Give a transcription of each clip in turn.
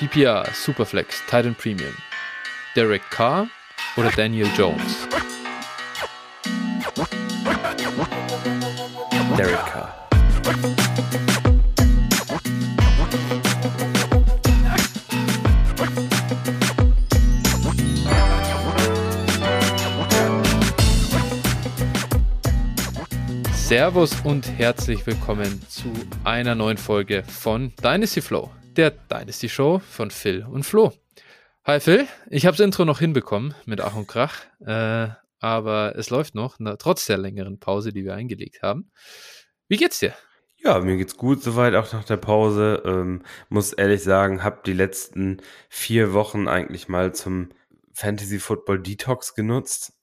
PPR, Superflex, Titan Premium. Derek Carr oder Daniel Jones? Derek Carr. Servus und herzlich willkommen zu einer neuen Folge von Dynasty Flow, der Dynasty Show von Phil und Flo. Hi Phil, ich habe das Intro noch hinbekommen mit Ach und Krach, äh, aber es läuft noch, na, trotz der längeren Pause, die wir eingelegt haben. Wie geht's dir? Ja, mir geht's gut soweit, auch nach der Pause. Ähm, muss ehrlich sagen, habe die letzten vier Wochen eigentlich mal zum Fantasy Football Detox genutzt.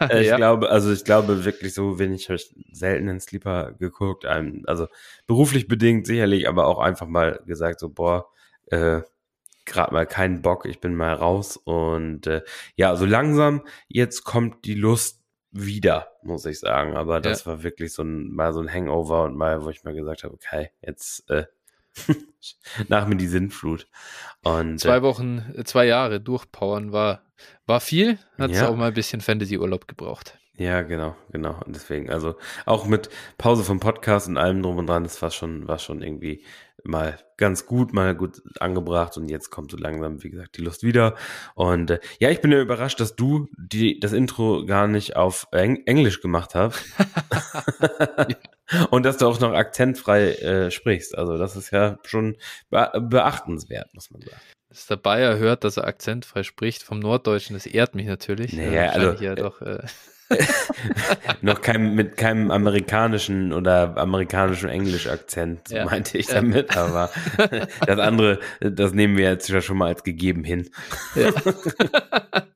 Äh, ich ja. glaube, also ich glaube wirklich so wenig habe ich selten in Sleeper geguckt. Also beruflich bedingt sicherlich, aber auch einfach mal gesagt so, boah, äh, gerade mal keinen Bock, ich bin mal raus. Und äh, ja, so langsam, jetzt kommt die Lust wieder, muss ich sagen. Aber das ja. war wirklich so ein, mal so ein Hangover und mal, wo ich mal gesagt habe, okay, jetzt äh, nach mir die Sinnflut. Und, zwei äh, Wochen, zwei Jahre durchpowern war, war viel, hat es ja. auch mal ein bisschen Fantasy-Urlaub gebraucht. Ja, genau, genau. Und deswegen, also auch mit Pause vom Podcast und allem drum und dran, das war schon, war schon irgendwie mal ganz gut, mal gut angebracht und jetzt kommt so langsam, wie gesagt, die Lust wieder. Und äh, ja, ich bin ja überrascht, dass du die, das Intro gar nicht auf Eng Englisch gemacht hast. und dass du auch noch akzentfrei äh, sprichst. Also das ist ja schon be beachtenswert, muss man sagen. Dass der Bayer hört, dass er akzentfrei spricht vom Norddeutschen, das ehrt mich natürlich. Naja, also, ja doch, äh, noch kein, mit keinem amerikanischen oder amerikanischen Englisch-Akzent, so ja. meinte ich damit, ja. aber das andere, das nehmen wir jetzt schon mal als gegeben hin. Ja.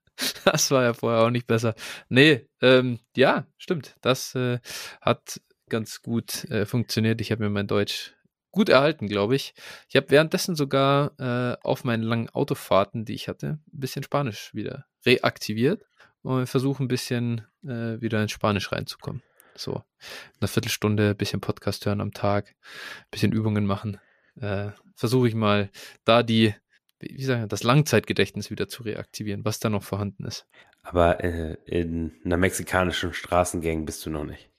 Das war ja vorher auch nicht besser. Nee, ähm, ja, stimmt. Das äh, hat ganz gut äh, funktioniert. Ich habe mir mein Deutsch gut erhalten, glaube ich. Ich habe währenddessen sogar äh, auf meinen langen Autofahrten, die ich hatte, ein bisschen Spanisch wieder reaktiviert und versuche ein bisschen äh, wieder ins Spanisch reinzukommen. So, eine Viertelstunde, bisschen Podcast hören am Tag, bisschen Übungen machen. Äh, versuche ich mal da die, wie sagen das Langzeitgedächtnis wieder zu reaktivieren, was da noch vorhanden ist. Aber äh, in einer mexikanischen Straßengang bist du noch nicht.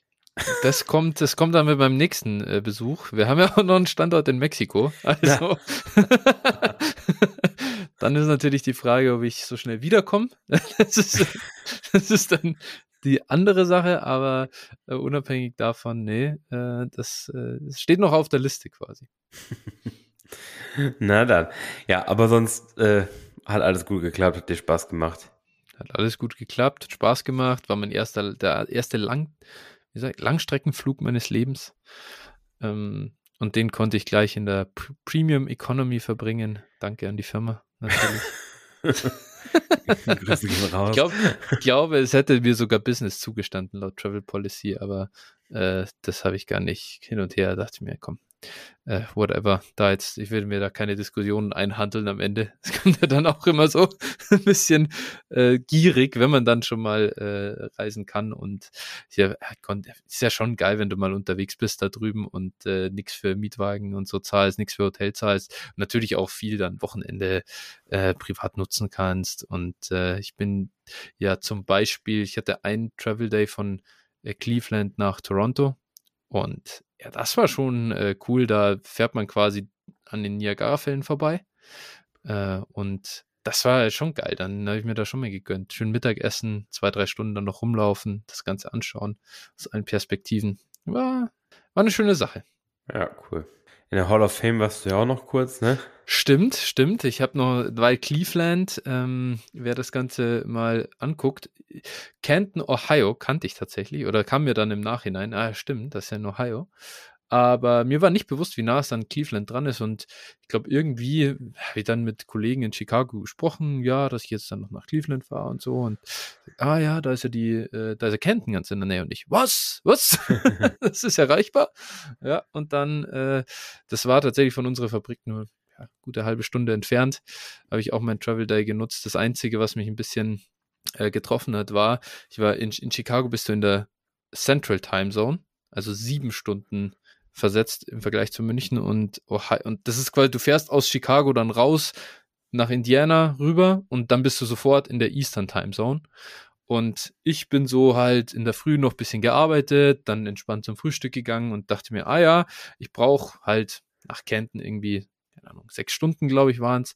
Das kommt, das kommt dann mit beim nächsten äh, Besuch. Wir haben ja auch noch einen Standort in Mexiko. Also dann ist natürlich die Frage, ob ich so schnell wiederkomme. Das ist, das ist dann die andere Sache, aber äh, unabhängig davon, nee, äh, das, äh, das steht noch auf der Liste quasi. Na dann. Ja, aber sonst äh, hat alles gut geklappt, hat dir Spaß gemacht. Hat alles gut geklappt, hat Spaß gemacht, war mein erster, der erste Lang, wie gesagt, Langstreckenflug meines Lebens. Ähm, und den konnte ich gleich in der P Premium Economy verbringen. Danke an die Firma, natürlich. ich glaub, glaube, es hätte mir sogar Business zugestanden laut Travel Policy, aber äh, das habe ich gar nicht hin und her. Dachte ich mir, komm, äh, whatever, da jetzt, ich will mir da keine Diskussionen einhandeln am Ende. Es kommt ja dann auch immer so ein bisschen äh, gierig, wenn man dann schon mal äh, reisen kann. Und ja, ist ja schon geil, wenn du mal unterwegs bist da drüben und äh, nichts für Mietwagen und so zahlst, nichts für Hotel zahlst. Und natürlich auch viel dann Wochenende äh, privat nutzen kannst. Und äh, ich bin ja zum Beispiel, ich hatte einen Travel Day von äh, Cleveland nach Toronto und ja, das war schon äh, cool. Da fährt man quasi an den Niagara-Fällen vorbei. Äh, und das war schon geil. Dann habe ich mir da schon mal gegönnt. Schön Mittagessen, zwei, drei Stunden dann noch rumlaufen, das Ganze anschauen, aus allen Perspektiven. War, war eine schöne Sache. Ja, cool. In der Hall of Fame warst du ja auch noch kurz, ne? Stimmt, stimmt. Ich habe noch, weil Cleveland, ähm, wer das Ganze mal anguckt, Canton, Ohio kannte ich tatsächlich oder kam mir dann im Nachhinein, ah, stimmt, das ist ja in Ohio. Aber mir war nicht bewusst, wie nah es an Cleveland dran ist. Und ich glaube, irgendwie habe ich dann mit Kollegen in Chicago gesprochen, ja, dass ich jetzt dann noch nach Cleveland fahre und so. Und ah ja, da ist ja die, äh, da ist ja Kenton ganz in der Nähe. Und ich, was? Was? das ist erreichbar? Ja, und dann, äh, das war tatsächlich von unserer Fabrik nur ja, gute halbe Stunde entfernt. Habe ich auch mein Travel Day genutzt. Das Einzige, was mich ein bisschen äh, getroffen hat, war, ich war in, in Chicago, bist du in der Central Time Zone, also sieben Stunden versetzt im Vergleich zu München und Ohio. Und das ist quasi, du fährst aus Chicago dann raus nach Indiana rüber und dann bist du sofort in der Eastern Time Zone. Und ich bin so halt in der Früh noch bisschen gearbeitet, dann entspannt zum Frühstück gegangen und dachte mir, ah ja, ich brauche halt nach Kenton irgendwie, keine Ahnung, sechs Stunden, glaube ich, waren es.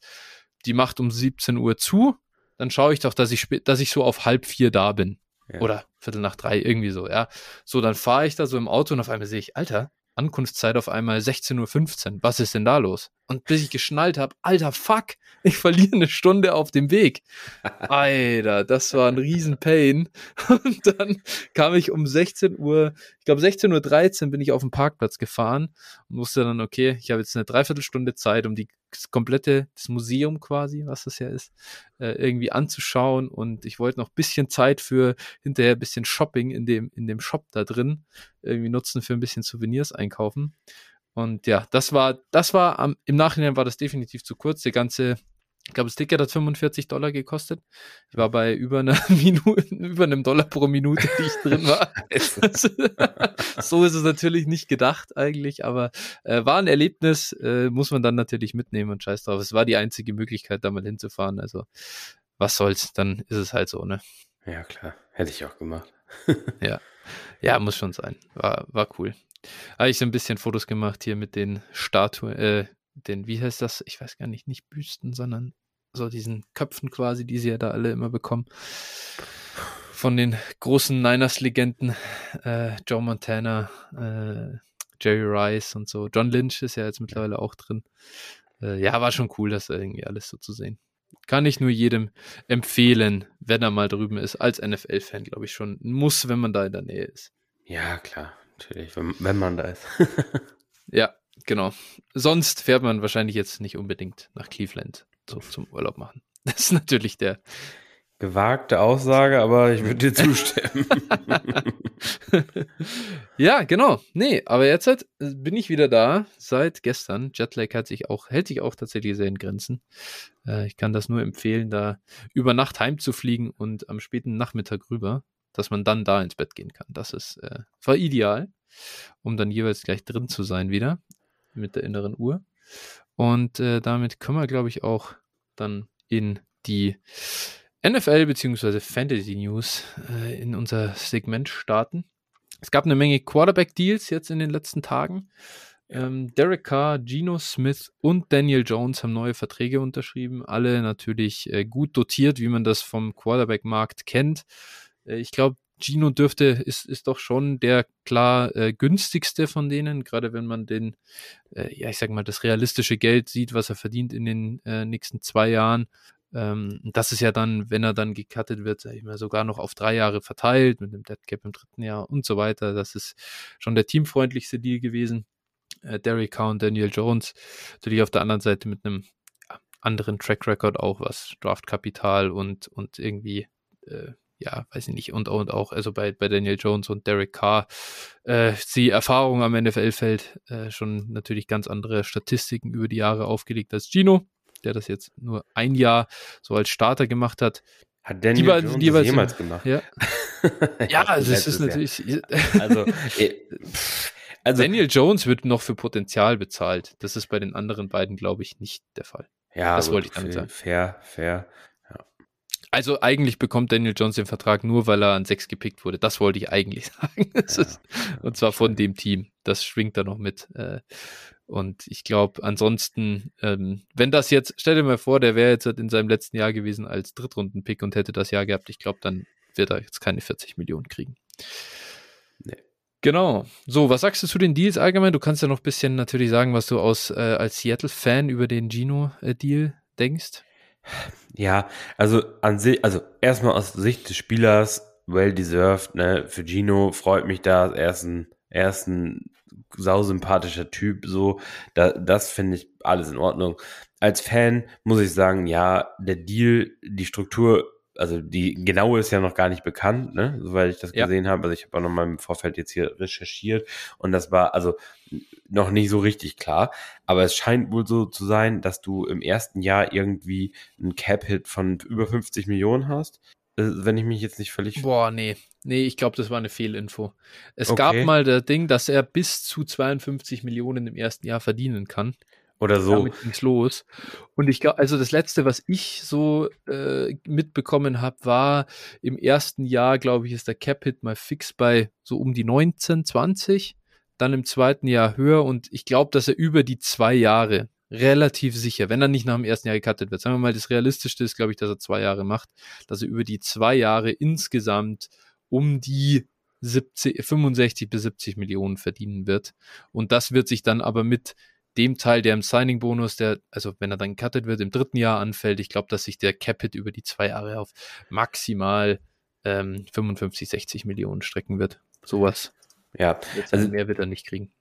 Die macht um 17 Uhr zu. Dann schaue ich doch, dass ich, dass ich so auf halb vier da bin. Ja. Oder Viertel nach drei, irgendwie so, ja. So, dann fahre ich da so im Auto und auf einmal sehe ich, Alter, Ankunftszeit auf einmal 16.15 Uhr. Was ist denn da los? Und bis ich geschnallt habe, alter Fuck, ich verliere eine Stunde auf dem Weg. Alter, das war ein Riesen-Pain. Und dann kam ich um 16 Uhr, ich glaube 16.13 Uhr bin ich auf den Parkplatz gefahren und wusste dann, okay, ich habe jetzt eine Dreiviertelstunde Zeit, um die komplette, das Museum quasi, was das ja ist, äh, irgendwie anzuschauen. Und ich wollte noch ein bisschen Zeit für hinterher ein bisschen Shopping in dem, in dem Shop da drin irgendwie nutzen für ein bisschen Souvenirs einkaufen. Und ja, das war, das war am, im Nachhinein war das definitiv zu kurz. Der ganze, ich glaube, das Ticket hat 45 Dollar gekostet. Ich war bei über einer Minute, über einem Dollar pro Minute, die ich drin war. so ist es natürlich nicht gedacht eigentlich, aber äh, war ein Erlebnis, äh, muss man dann natürlich mitnehmen und scheiß drauf. Es war die einzige Möglichkeit, da mal hinzufahren. Also was soll's, dann ist es halt so, ne? Ja, klar. Hätte ich auch gemacht. ja. Ja, muss schon sein. War, war cool. Habe ich so ein bisschen Fotos gemacht hier mit den Statuen, äh, den, wie heißt das? Ich weiß gar nicht, nicht Büsten, sondern so diesen Köpfen quasi, die sie ja da alle immer bekommen. Von den großen Niners-Legenden, äh, Joe Montana, äh, Jerry Rice und so. John Lynch ist ja jetzt mittlerweile auch drin. Äh, ja, war schon cool, das irgendwie alles so zu sehen. Kann ich nur jedem empfehlen, wenn er mal drüben ist, als NFL-Fan, glaube ich schon. Muss, wenn man da in der Nähe ist. Ja, klar. Natürlich, wenn, wenn man da ist. ja, genau. Sonst fährt man wahrscheinlich jetzt nicht unbedingt nach Cleveland so zum Urlaub machen. Das ist natürlich der. Gewagte Aussage, aber ich würde dir zustimmen. ja, genau. Nee, aber jetzt halt, bin ich wieder da seit gestern. Jetlag hat sich auch, hält sich auch tatsächlich sehr in Grenzen. Äh, ich kann das nur empfehlen, da über Nacht heimzufliegen und am späten Nachmittag rüber dass man dann da ins Bett gehen kann. Das ist, äh, war ideal, um dann jeweils gleich drin zu sein wieder mit der inneren Uhr. Und äh, damit können wir, glaube ich, auch dann in die NFL bzw. Fantasy News äh, in unser Segment starten. Es gab eine Menge Quarterback-Deals jetzt in den letzten Tagen. Ähm, Derek Carr, Geno Smith und Daniel Jones haben neue Verträge unterschrieben. Alle natürlich äh, gut dotiert, wie man das vom Quarterback-Markt kennt. Äh, ich glaube, Gino dürfte, ist, ist doch schon der klar äh, günstigste von denen, gerade wenn man den, äh, ja, ich sag mal, das realistische Geld sieht, was er verdient in den äh, nächsten zwei Jahren. Ähm, das ist ja dann, wenn er dann gecuttet wird, sag ich mal, sogar noch auf drei Jahre verteilt, mit dem Dead Cap im dritten Jahr und so weiter. Das ist schon der teamfreundlichste Deal gewesen. Äh, Derek Carr und Daniel Jones. Natürlich auf der anderen Seite mit einem anderen Track Record auch, was Draftkapital und, und irgendwie äh, ja, weiß ich nicht, und, und auch, also bei, bei Daniel Jones und Derek Carr, äh, die Erfahrung am NFL-Feld äh, schon natürlich ganz andere Statistiken über die Jahre aufgelegt als Gino, der das jetzt nur ein Jahr so als Starter gemacht hat. Hat Daniel die, Jones die, das jemals gemacht? Ja, ja also es ist natürlich. Also, äh, also, Daniel Jones wird noch für Potenzial bezahlt. Das ist bei den anderen beiden, glaube ich, nicht der Fall. Ja, das wollte ich damit sagen. Fair, fair. Also eigentlich bekommt Daniel Jones den Vertrag nur, weil er an sechs gepickt wurde. Das wollte ich eigentlich sagen. Ja. Ist, und zwar von dem Team. Das schwingt da noch mit. Äh, und ich glaube, ansonsten, ähm, wenn das jetzt, stell dir mal vor, der wäre jetzt in seinem letzten Jahr gewesen als Drittrunden-Pick und hätte das Jahr gehabt, ich glaube, dann wird er jetzt keine 40 Millionen kriegen. Nee. Genau. So, was sagst du zu den Deals allgemein? Du kannst ja noch ein bisschen natürlich sagen, was du aus äh, als Seattle-Fan über den Gino-Deal äh, denkst. Ja, also an sich, also erstmal aus Sicht des Spielers, well deserved, ne? Für Gino freut mich da, er ist ein, er ist ein sausympathischer Typ, so, da, das finde ich alles in Ordnung. Als Fan muss ich sagen, ja, der Deal, die Struktur also die genaue ist ja noch gar nicht bekannt, ne, soweit ich das ja. gesehen habe. Also ich habe auch noch mal im Vorfeld jetzt hier recherchiert und das war also noch nicht so richtig klar. Aber es scheint wohl so zu sein, dass du im ersten Jahr irgendwie einen Cap-Hit von über 50 Millionen hast. Äh, wenn ich mich jetzt nicht völlig. Boah, nee. Nee, ich glaube, das war eine Fehlinfo. Es Okay. gab mal das Ding, dass er bis zu 52 Millionen im ersten Jahr verdienen kann. Oder so. Damit ging's los. Und ich glaube, also das letzte, was ich so äh, mitbekommen habe, war im ersten Jahr, glaube ich, ist der Cap-Hit mal fix bei so um die 19, 20. Dann im zweiten Jahr höher und ich glaube, dass er über die zwei Jahre relativ sicher, wenn er nicht nach dem ersten Jahr gecuttet wird, sagen wir mal, das Realistischste ist, glaube ich, dass er zwei Jahre macht, dass er über die zwei Jahre insgesamt um die 70, 65 bis 70 Millionen verdienen wird. Und das wird sich dann aber mit dem Teil, der im Signing-Bonus, der, also wenn er dann gecuttet wird, im dritten Jahr anfällt, ich glaube, dass sich der Capit über die zwei Jahre auf maximal ähm, 55, 60 Millionen strecken wird. Sowas. Ja, Jetzt Also- mehr wird er nicht kriegen.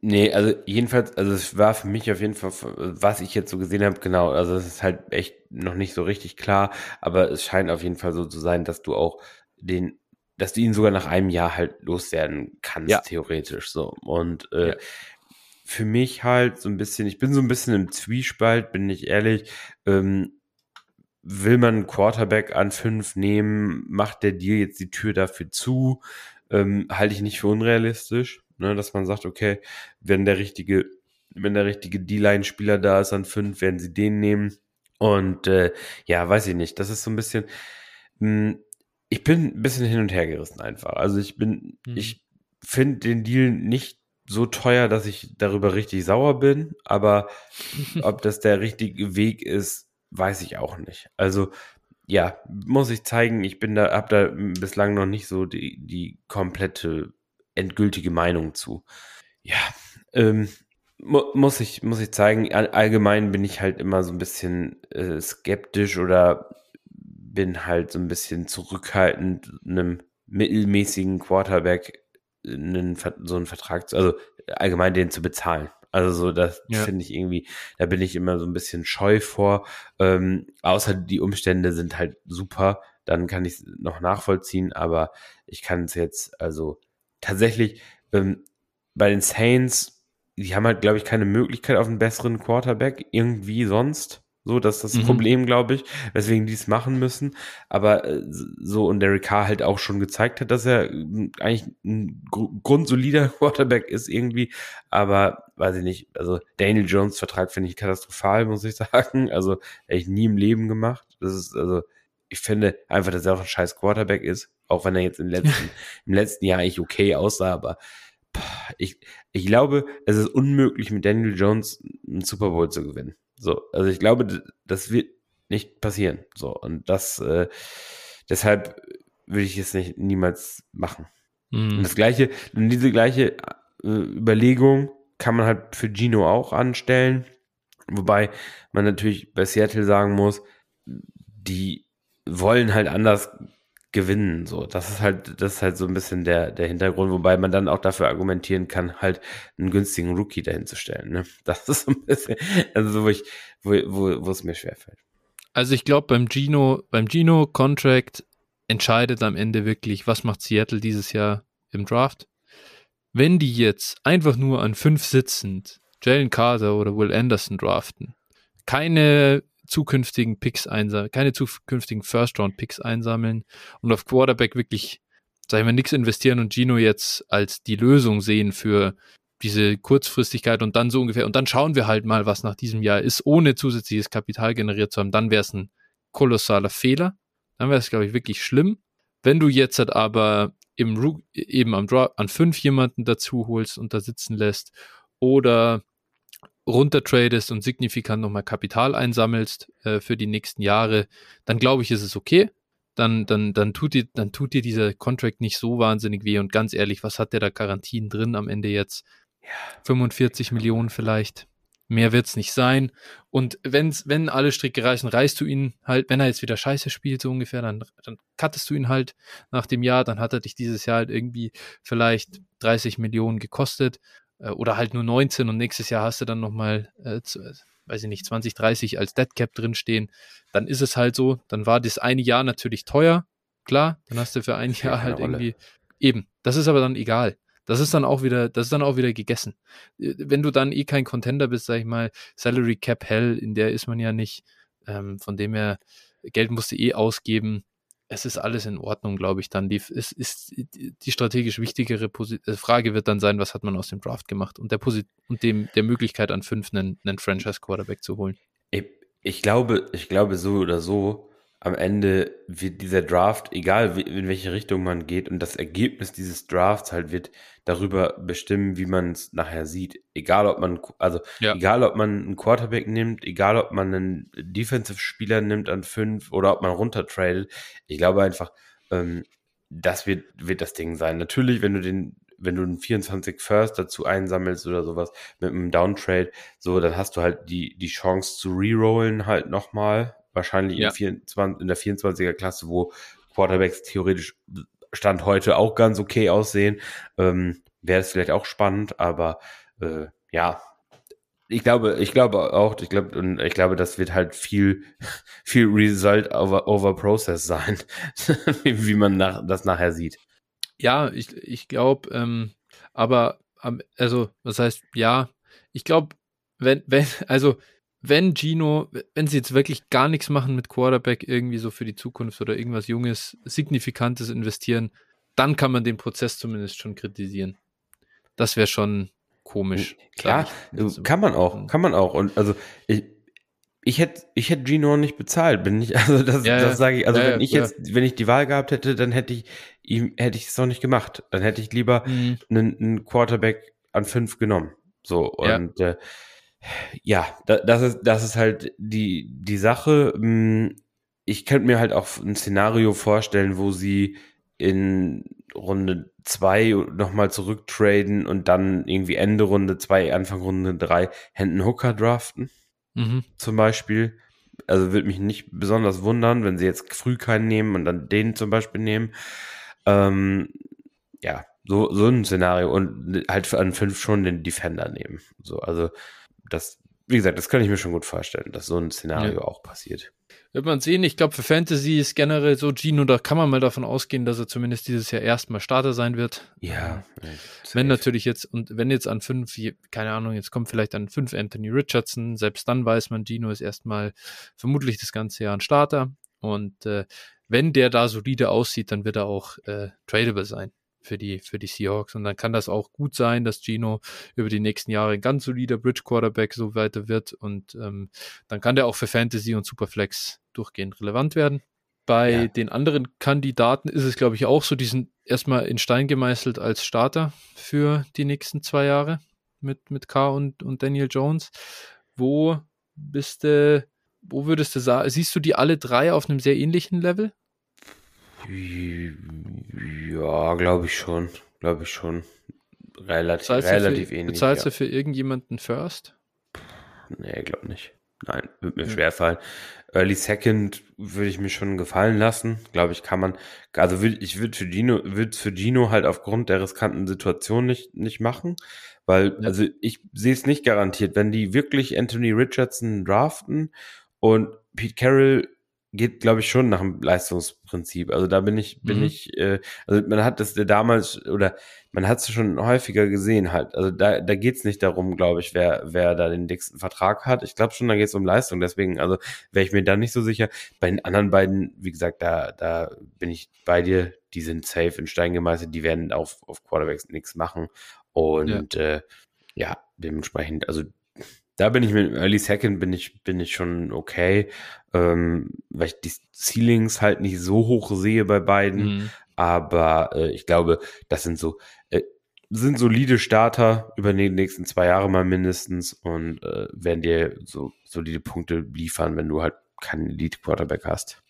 Nee, also jedenfalls, also es war für mich auf jeden Fall, was ich jetzt so gesehen habe, genau, also es ist halt echt noch nicht so richtig klar, aber es scheint auf jeden Fall so zu sein, dass du auch den, dass du ihn sogar nach einem Jahr halt loswerden kannst, Ja. theoretisch so. Und äh, Ja. Für mich halt so ein bisschen, ich bin so ein bisschen im Zwiespalt, bin ich ehrlich, ähm, will man einen Quarterback an fünf nehmen, macht der Deal jetzt die Tür dafür zu, ähm, halte ich nicht für unrealistisch, ne, dass man sagt, okay, wenn der richtige, wenn der richtige D-Line-Spieler da ist an fünf, werden sie den nehmen. Und äh, ja, weiß ich nicht. Das ist so ein bisschen. Mh, ich bin ein bisschen hin und her gerissen einfach. Also ich bin, Mhm. ich finde den Deal nicht so teuer, dass ich darüber richtig sauer bin, aber ob das der richtige Weg ist, weiß ich auch nicht. Also ja, muss ich zeigen, ich bin da, habe da bislang noch nicht so die, die komplette endgültige Meinung zu. Ja, ähm, mu muss ich, muss ich zeigen, all, allgemein bin ich halt immer so ein bisschen äh, skeptisch oder bin halt so ein bisschen zurückhaltend, einem mittelmäßigen Quarterback einen, so einen Vertrag, also allgemein den zu bezahlen. Also so, das Ja. finde ich irgendwie, da bin ich immer so ein bisschen scheu vor. Ähm, außer die Umstände sind halt super, dann kann ich es noch nachvollziehen, aber ich kann es jetzt, also tatsächlich, ähm, bei den Saints, die haben halt, glaube ich, keine Möglichkeit auf einen besseren Quarterback, irgendwie sonst. So, das ist das Mhm. Problem, glaube ich, weswegen die es machen müssen. Aber äh, so und Derek Carr halt auch schon gezeigt hat, dass er äh, eigentlich ein gr- grundsolider Quarterback ist irgendwie. Aber weiß ich nicht, also Daniel Jones Vertrag finde ich katastrophal, muss ich sagen. Also ich nie im Leben gemacht. Das ist also, ich finde einfach, dass er auch ein scheiß Quarterback ist, auch wenn er jetzt im letzten, im letzten Jahr eigentlich okay aussah, aber ich, ich glaube, es ist unmöglich, mit Daniel Jones einen Super Bowl zu gewinnen. So, also ich glaube, das wird nicht passieren. So, und das, äh, deshalb würde ich es nicht niemals machen. Und Mhm. das gleiche, und diese gleiche äh, Überlegung kann man halt für Gino auch anstellen. Wobei man natürlich bei Seattle sagen muss, die wollen halt anders gewinnen. So, das ist halt, das ist halt so ein bisschen der, der Hintergrund, wobei man dann auch dafür argumentieren kann, halt einen günstigen Rookie dahin zu stellen. Ne? Das ist so ein bisschen, also so, wo ich, wo, wo, wo es mir schwerfällt. Also ich glaube, beim Gino, beim Gino Contract entscheidet am Ende wirklich, was macht Seattle dieses Jahr im Draft. Wenn die jetzt einfach nur an fünf sitzend Jalen Carter oder Will Anderson draften, keine zukünftigen Picks einsammeln, keine zukünftigen First-Round-Picks einsammeln und auf Quarterback wirklich, sag ich mal, nichts investieren und Gino jetzt als die Lösung sehen für diese Kurzfristigkeit und dann so ungefähr, und dann schauen wir halt mal, was nach diesem Jahr ist, ohne zusätzliches Kapital generiert zu haben, dann wäre es ein kolossaler Fehler. Dann wäre es, glaube ich, wirklich schlimm. Wenn du jetzt halt aber im eben am Draw an fünf jemanden dazu holst und da sitzen lässt oder runtertradest und signifikant nochmal Kapital einsammelst äh, für die nächsten Jahre, dann glaube ich, ist es okay. Dann, dann, dann, tut dir, dann tut dir dieser Contract nicht so wahnsinnig weh. Und ganz ehrlich, was hat der da Garantien drin am Ende jetzt? 45 Millionen vielleicht. Mehr wird's nicht sein. Und wenn's, wenn alle Stricke reißen, reißt du ihn halt, wenn er jetzt wieder scheiße spielt, so ungefähr, dann, dann cuttest du ihn halt nach dem Jahr, dann hat er dich dieses Jahr halt irgendwie vielleicht 30 Millionen gekostet oder halt nur 19 und nächstes Jahr hast du dann nochmal, äh, äh, weiß ich nicht, 20, 30 als Dead Cap drinstehen. Dann ist es halt so, dann war das eine Jahr natürlich teuer, klar, dann hast du für ein Jahr halt Rolle. irgendwie, eben, das ist aber dann egal. Das ist dann auch wieder, das ist dann auch wieder gegessen. Äh, Wenn du dann eh kein Contender bist, sag ich mal, Salary Cap Hell, in der ist man ja nicht, ähm, von dem her, Geld musst du eh ausgeben. Es ist alles in Ordnung, glaube ich, dann. Die, es ist die strategisch wichtigere Posi äh, Frage wird dann sein, was hat man aus dem Draft gemacht und der Posi und dem, der Möglichkeit an fünf einen, einen Franchise-Quarterback zu holen. Ich, ich, glaube, ich glaube so oder so, am Ende wird dieser Draft, egal in welche Richtung man geht, und das Ergebnis dieses Drafts halt wird darüber bestimmen, wie man es nachher sieht. Egal ob man, also ja. egal ob man einen Quarterback nimmt, egal ob man einen Defensive-Spieler nimmt an fünf oder ob man runtertradet. Ich glaube einfach, ähm, das wird, wird das Ding sein. Natürlich, wenn du den, wenn du einen 24 First dazu einsammelst oder sowas mit einem Downtrade, so, dann hast du halt die, die Chance zu rerollen halt nochmal wahrscheinlich ja. in, 24, in der 24er Klasse, wo Quarterbacks theoretisch Stand heute auch ganz okay aussehen, ähm, wäre es vielleicht auch spannend, aber äh, ja, ich glaube, ich glaube auch, ich glaube, und ich glaube, das wird halt viel, viel Result over, over Process sein, wie, wie man nach, das nachher sieht. Ja, ich, ich glaube, ähm, aber, also, was heißt, ja, ich glaube, wenn, wenn, also, wenn Gino, wenn sie jetzt wirklich gar nichts machen mit Quarterback, irgendwie so für die Zukunft oder irgendwas Junges, Signifikantes investieren, dann kann man den Prozess zumindest schon kritisieren. Das wäre schon komisch. Klar, ich, kann man auch, kann man auch. Und also ich, ich hätte, ich hätte Gino nicht bezahlt, bin ich, also das, ja, das sage ich, also ja, wenn ich jetzt, wenn ich die Wahl gehabt hätte, dann hätte ich ihm, hätte ich es noch nicht gemacht. Dann hätte ich lieber mhm. einen, einen Quarterback an fünf genommen. So, und äh, ja, das ist, das ist halt die, die Sache. Hm, ich könnte mir halt auch ein Szenario vorstellen, wo sie in Runde zwei nochmal zurücktraden und dann irgendwie Ende Runde zwei, Anfang Runde drei Händen Hooker draften. Mhm. Zum Beispiel. Also würde mich nicht besonders wundern, wenn sie jetzt früh keinen nehmen und dann den zum Beispiel nehmen. Ähm, ja, so, so ein Szenario und halt an fünf schon den Defender nehmen. So, also das, wie gesagt, das kann ich mir schon gut vorstellen, dass so ein Szenario ja. auch passiert. Wird man sehen. Ich glaube, für Fantasy ist generell so Gino, da kann man mal davon ausgehen, dass er zumindest dieses Jahr erstmal Starter sein wird. Ja. Wenn natürlich jetzt, und wenn jetzt an fünf, keine Ahnung, jetzt kommt vielleicht an fünf Anthony Richardson, selbst dann weiß man, Gino ist erstmal vermutlich das ganze Jahr ein Starter. Und äh, wenn der da solide aussieht, dann wird er auch äh, tradable sein für die, für die Seahawks. Und dann kann das auch gut sein, dass Gino über die nächsten Jahre ein ganz solider Bridge Quarterback so weiter wird. Und ähm, dann kann der auch für Fantasy und Superflex durchgehend relevant werden. Bei ja. den anderen Kandidaten ist es, glaube ich, auch so, die sind erstmal in Stein gemeißelt als Starter für die nächsten zwei Jahre mit, mit K und, und Daniel Jones. Wo bist du, wo würdest du sagen, siehst du die alle drei auf einem sehr ähnlichen Level? Ja, glaube ich schon. Glaube ich schon. Relativ, bezahlst relativ für, ähnlich. Bezahlst ja. du für irgendjemanden First? Nee, glaube nicht. Nein, wird mir ja. schwer fallen. Early Second würde ich mir schon gefallen lassen. Glaube ich, kann man. Also würd, ich würde für Gino, würde für Gino halt aufgrund der riskanten Situation nicht, nicht machen. Weil, ja. also ich sehe es nicht garantiert, wenn die wirklich Anthony Richardson draften und Pete Carroll geht, glaube ich, schon nach dem Leistungsprinzip. Also da bin ich, bin mhm. ich, äh, also man hat das damals oder man hat es schon häufiger gesehen halt. Also da, da geht es nicht darum, glaube ich, wer, wer da den dicksten Vertrag hat. Ich glaube schon, da geht es um Leistung. Deswegen, also wäre ich mir da nicht so sicher. Bei den anderen beiden, wie gesagt, da, da bin ich bei dir. Die sind safe in Stein gemeißelt. Die werden auf, auf Quarterbacks nichts machen. Und ja. Äh, ja, dementsprechend, also da bin ich mit Early Second bin ich, bin ich schon okay, ähm, weil ich die Ceilings halt nicht so hoch sehe bei beiden. Mhm. Aber äh, ich glaube, das sind so, äh, sind solide Starter über die nächsten zwei Jahre mal mindestens und äh, werden dir so solide Punkte liefern, wenn du halt keinen Elite Quarterback hast.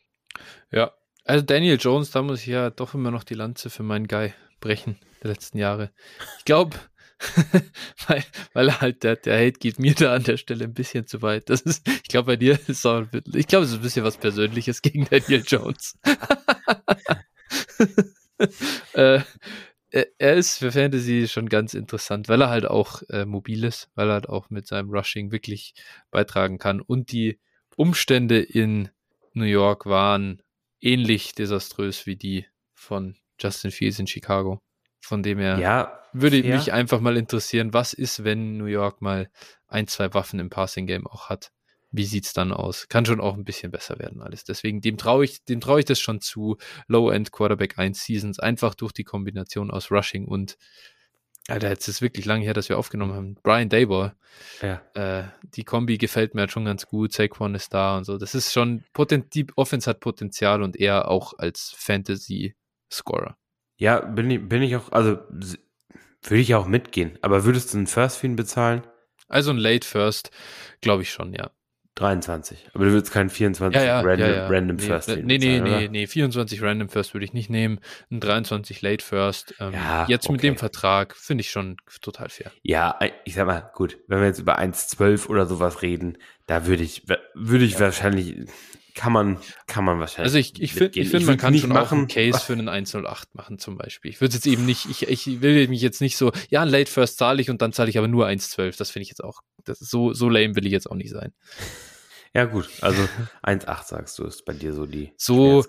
Ja, also Daniel Jones, da muss ich ja doch immer noch die Lanze für meinen Guy brechen der letzten Jahre. Ich glaube, weil, weil halt der, der Hate geht mir da an der Stelle ein bisschen zu weit. Das ist, ich glaube, bei dir ist auch, ich glaube, es ist ein bisschen was Persönliches gegen Daniel Jones. äh, er ist für Fantasy schon ganz interessant, weil er halt auch äh, mobil ist, weil er halt auch mit seinem Rushing wirklich beitragen kann. Und die Umstände in New York waren ähnlich desaströs wie die von Justin Fields in Chicago. Von dem her ja, würde fair. mich einfach mal interessieren, was ist, wenn New York mal ein, zwei Waffen im Passing Game auch hat? wie sieht's dann aus? Kann schon auch ein bisschen besser werden alles. Deswegen, dem traue ich, dem traue ich das schon zu. Low-End Quarterback 1 Seasons, einfach durch die Kombination aus Rushing und Alter, jetzt ist wirklich lange her, dass wir aufgenommen haben. Brian Daybor. Ja. Äh, die Kombi gefällt mir halt schon ganz gut. Saquon ist da und so. Das ist schon, die Offense hat Potenzial und er auch als Fantasy-Scorer. Ja, bin ich, bin ich auch, also würde ich auch mitgehen. Aber würdest du einen First für ihn bezahlen? Also ein Late First, glaube ich schon, ja. 23. Aber du würdest keinen 24 ja, ja, Random, ja, Random nee, First nehmen. Nee, nee, nee, nee, 24 Random First würde ich nicht nehmen. Ein 23 Late First. Ähm, jetzt okay. mit dem Vertrag finde ich schon total fair. Ja, ich sag mal, gut, wenn wir jetzt über 1,12 oder sowas reden, da würde ich, würde ich wahrscheinlich, kann man, kann man wahrscheinlich. Also ich, ich finde, ich finde, man kann schon machen. einen Case für einen 108 machen zum Beispiel. Ich würde jetzt eben nicht, ich, ich will mich jetzt nicht so, ja, Late First zahle ich und dann zahle ich aber nur 1,12. Das finde ich jetzt auch, das ist so, so lame will ich jetzt auch nicht sein. Ja, gut. Also 1,8 sagst du, ist bei dir so die so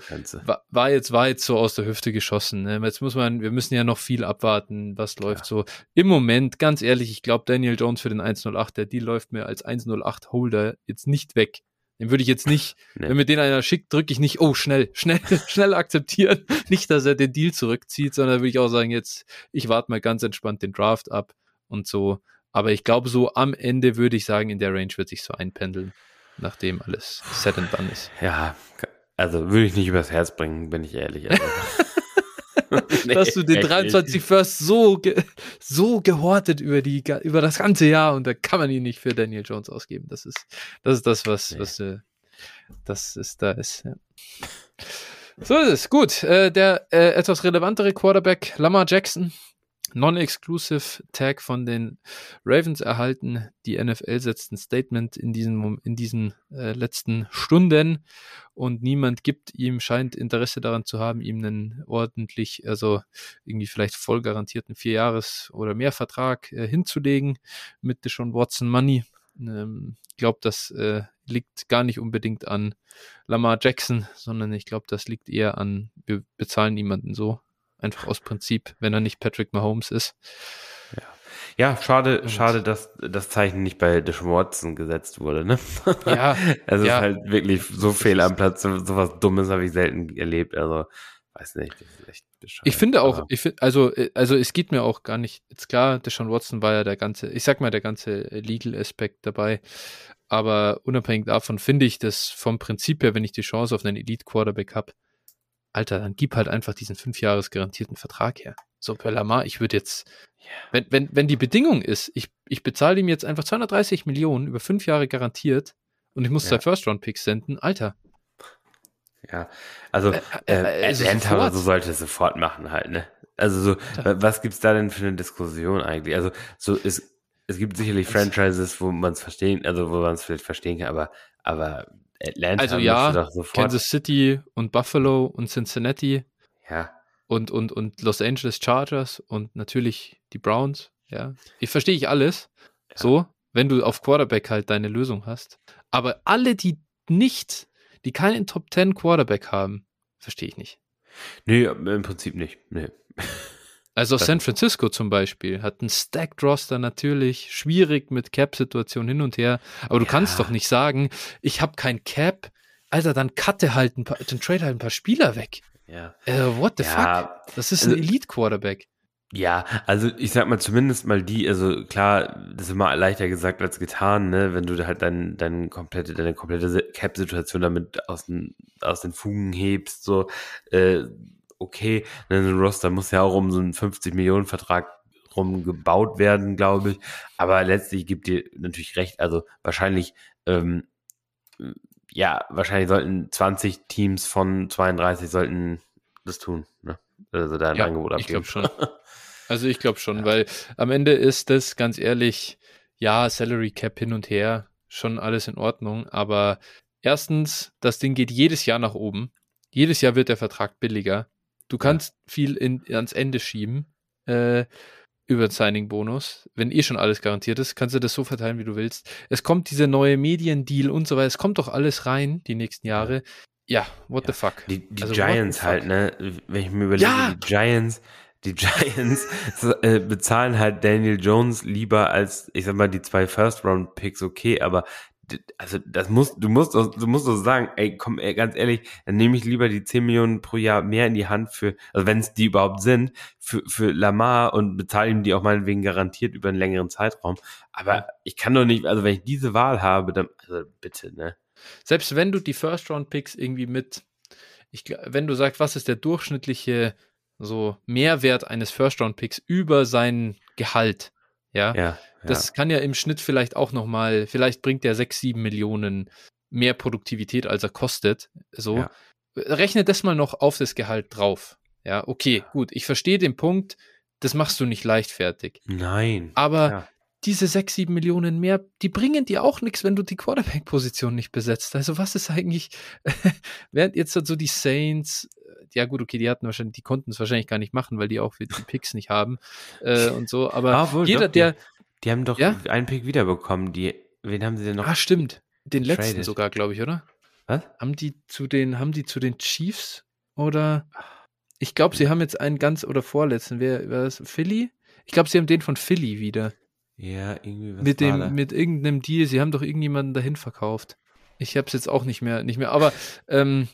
war, war, jetzt, war jetzt so aus der Hüfte geschossen. Ne? Jetzt muss man, wir müssen ja noch viel abwarten, was läuft ja. so. Im Moment, ganz ehrlich, ich glaube, Daniel Jones für den 1,08, der Deal läuft mir als 1,08 Holder jetzt nicht weg. Den würde ich jetzt nicht, nee. wenn mir den einer schickt, drücke ich nicht, oh, schnell, schnell, schnell akzeptieren. Nicht, dass er den Deal zurückzieht, sondern würde ich auch sagen, jetzt, ich warte mal ganz entspannt den Draft ab und so. Aber ich glaube, so am Ende würde ich sagen, in der Range wird sich so einpendeln nachdem alles set and done ist. Ja, also würde ich nicht übers Herz bringen, bin ich ehrlich. Also. nee, Dass du den 23 First so, ge so gehortet über, die, über das ganze Jahr und da kann man ihn nicht für Daniel Jones ausgeben. Das ist das, ist das was, nee. was äh, das ist da ist. Ja. So ist es. Gut. Äh, der äh, etwas relevantere Quarterback, Lamar Jackson, Non-Exclusive Tag von den Ravens erhalten. Die NFL setzt ein Statement in diesen, in diesen äh, letzten Stunden und niemand gibt ihm, scheint Interesse daran zu haben, ihm einen ordentlich, also irgendwie vielleicht voll garantierten Vierjahres- oder mehr Vertrag äh, hinzulegen mit Deshaun Watson Money. Ähm, glaube, das äh, liegt gar nicht unbedingt an Lamar Jackson, sondern ich glaube, das liegt eher an, wir bezahlen niemanden so. Einfach aus Prinzip, wenn er nicht Patrick Mahomes ist. Ja. Ja, schade, und schade, dass das Zeichen nicht bei Deshaun Watson gesetzt wurde, ne? Ja. es ja. ist halt wirklich so fehl am Platz, so, was Dummes habe ich selten erlebt, also weiß nicht, das ist echt bescheuert. Ich finde auch, ich finde, also, also es geht mir auch gar nicht, jetzt klar, Deshaun Watson war ja der ganze, ich sag mal, der ganze Legal-Aspekt dabei, aber unabhängig davon finde ich das vom Prinzip her, wenn ich die Chance auf einen Elite-Quarterback habe, Alter, dann gib halt einfach diesen fünf Jahres garantierten Vertrag her. So, per Lamar, ich würde jetzt, wenn, wenn, wenn die Bedingung ist, ich, ich bezahle ihm jetzt einfach 230 Millionen über fünf Jahre garantiert und ich muss ja. zwei First-Round-Picks senden, Alter. Ja, also, äh, äh, äh, also Landhaber so sollte es sofort machen halt, ne? Also so, ja. was gibt's da denn für eine Diskussion eigentlich? Also so es, es gibt sicherlich Franchises, wo man es verstehen, also wo man es vielleicht verstehen kann, aber aber Atlanta also ja, Kansas City und Buffalo und Cincinnati. Ja. Und, und, und Los Angeles Chargers und natürlich die Browns. Ja. Ich verstehe ich alles. Ja. So, wenn du auf Quarterback halt deine Lösung hast. Aber alle, die nicht, die keinen Top 10 Quarterback haben, verstehe ich nicht. Nee, im Prinzip nicht. Nee. Also San Francisco zum Beispiel hat einen Stacked Roster natürlich, schwierig mit Cap-Situation hin und her, aber du ja. kannst doch nicht sagen, ich habe kein Cap, Alter, dann cutte halt ein paar, dann trade halt ein paar Spieler weg. Ja. Äh, what the ja. fuck? Das ist ein also, Elite-Quarterback. Ja, also ich sag mal zumindest mal die, also klar, das ist immer leichter gesagt als getan, ne, wenn du halt dein, dein komplette, deine komplette Cap-Situation damit aus den, aus den Fugen hebst, so, äh, okay. Ein Roster muss ja auch um so einen 50 Millionen Vertrag rum gebaut werden, glaube ich. Aber letztlich gibt dir natürlich recht. Also wahrscheinlich, ähm, ja, wahrscheinlich sollten 20 Teams von 32 sollten das tun. Ne? Also da ein ja, Angebot abgeben. Ich glaube schon. Also ich glaube schon, ja. weil am Ende ist das ganz ehrlich, ja, Salary Cap hin und her, schon alles in Ordnung. Aber erstens, das Ding geht jedes Jahr nach oben. Jedes Jahr wird der Vertrag billiger. Du kannst viel in, ans Ende schieben äh, über den Signing-Bonus. Wenn eh schon alles garantiert ist, kannst du das so verteilen, wie du willst. Es kommt dieser neue Mediendeal und so weiter. Es kommt doch alles rein die nächsten Jahre. Ja, what ja. the fuck. Die, die also, Giants halt, ne? Wenn ich mir überlege, ja. die Giants, die Giants äh, bezahlen halt Daniel Jones lieber als, ich sag mal, die zwei First-Round-Picks, okay, aber also das muss, du musst, du musst doch sagen, ey, komm, ey, ganz ehrlich, dann nehme ich lieber die 10 Millionen pro Jahr mehr in die Hand für, also wenn es die überhaupt sind, für, für Lamar und bezahle ihm die auch meinetwegen garantiert über einen längeren Zeitraum. Aber ich kann doch nicht, also wenn ich diese Wahl habe, dann, also bitte, ne? Selbst wenn du die First-Round-Picks irgendwie mit, ich, wenn du sagst, was ist der durchschnittliche so Mehrwert eines First-Round-Picks über sein Gehalt, ja, Ja, das ja. kann ja im Schnitt vielleicht auch nochmal, vielleicht bringt der 6, 7 Millionen mehr Produktivität, als er kostet. So. Ja. Rechne das mal noch auf das Gehalt drauf. Ja, okay, gut. Ich verstehe den Punkt, das machst du nicht leichtfertig. Nein. Aber Ja. diese 6, 7 Millionen mehr, die bringen dir auch nichts, wenn du die Quarterback-Position nicht besetzt. Also was ist eigentlich, während jetzt so die Saints, ja gut, okay, die hatten wahrscheinlich, die konnten es wahrscheinlich gar nicht machen, weil die auch die Picks nicht haben äh, und so, aber Ah, wohl, jeder, der, die, haben doch Ja? einen Pick wiederbekommen. Die, wen haben sie denn noch? ah stimmt, den letzten traded. sogar, glaube ich, oder? Was? Haben die zu den, haben die zu den Chiefs oder ich glaube, sie haben jetzt einen ganz oder vorletzten, wer war das? Philly? Ich glaube, sie haben den von Philly wieder. Ja, irgendwie was mit dem, da? mit irgendeinem Deal. Sie haben doch irgendjemanden dahin verkauft. Ich habe es jetzt auch nicht mehr, nicht mehr. Aber ähm,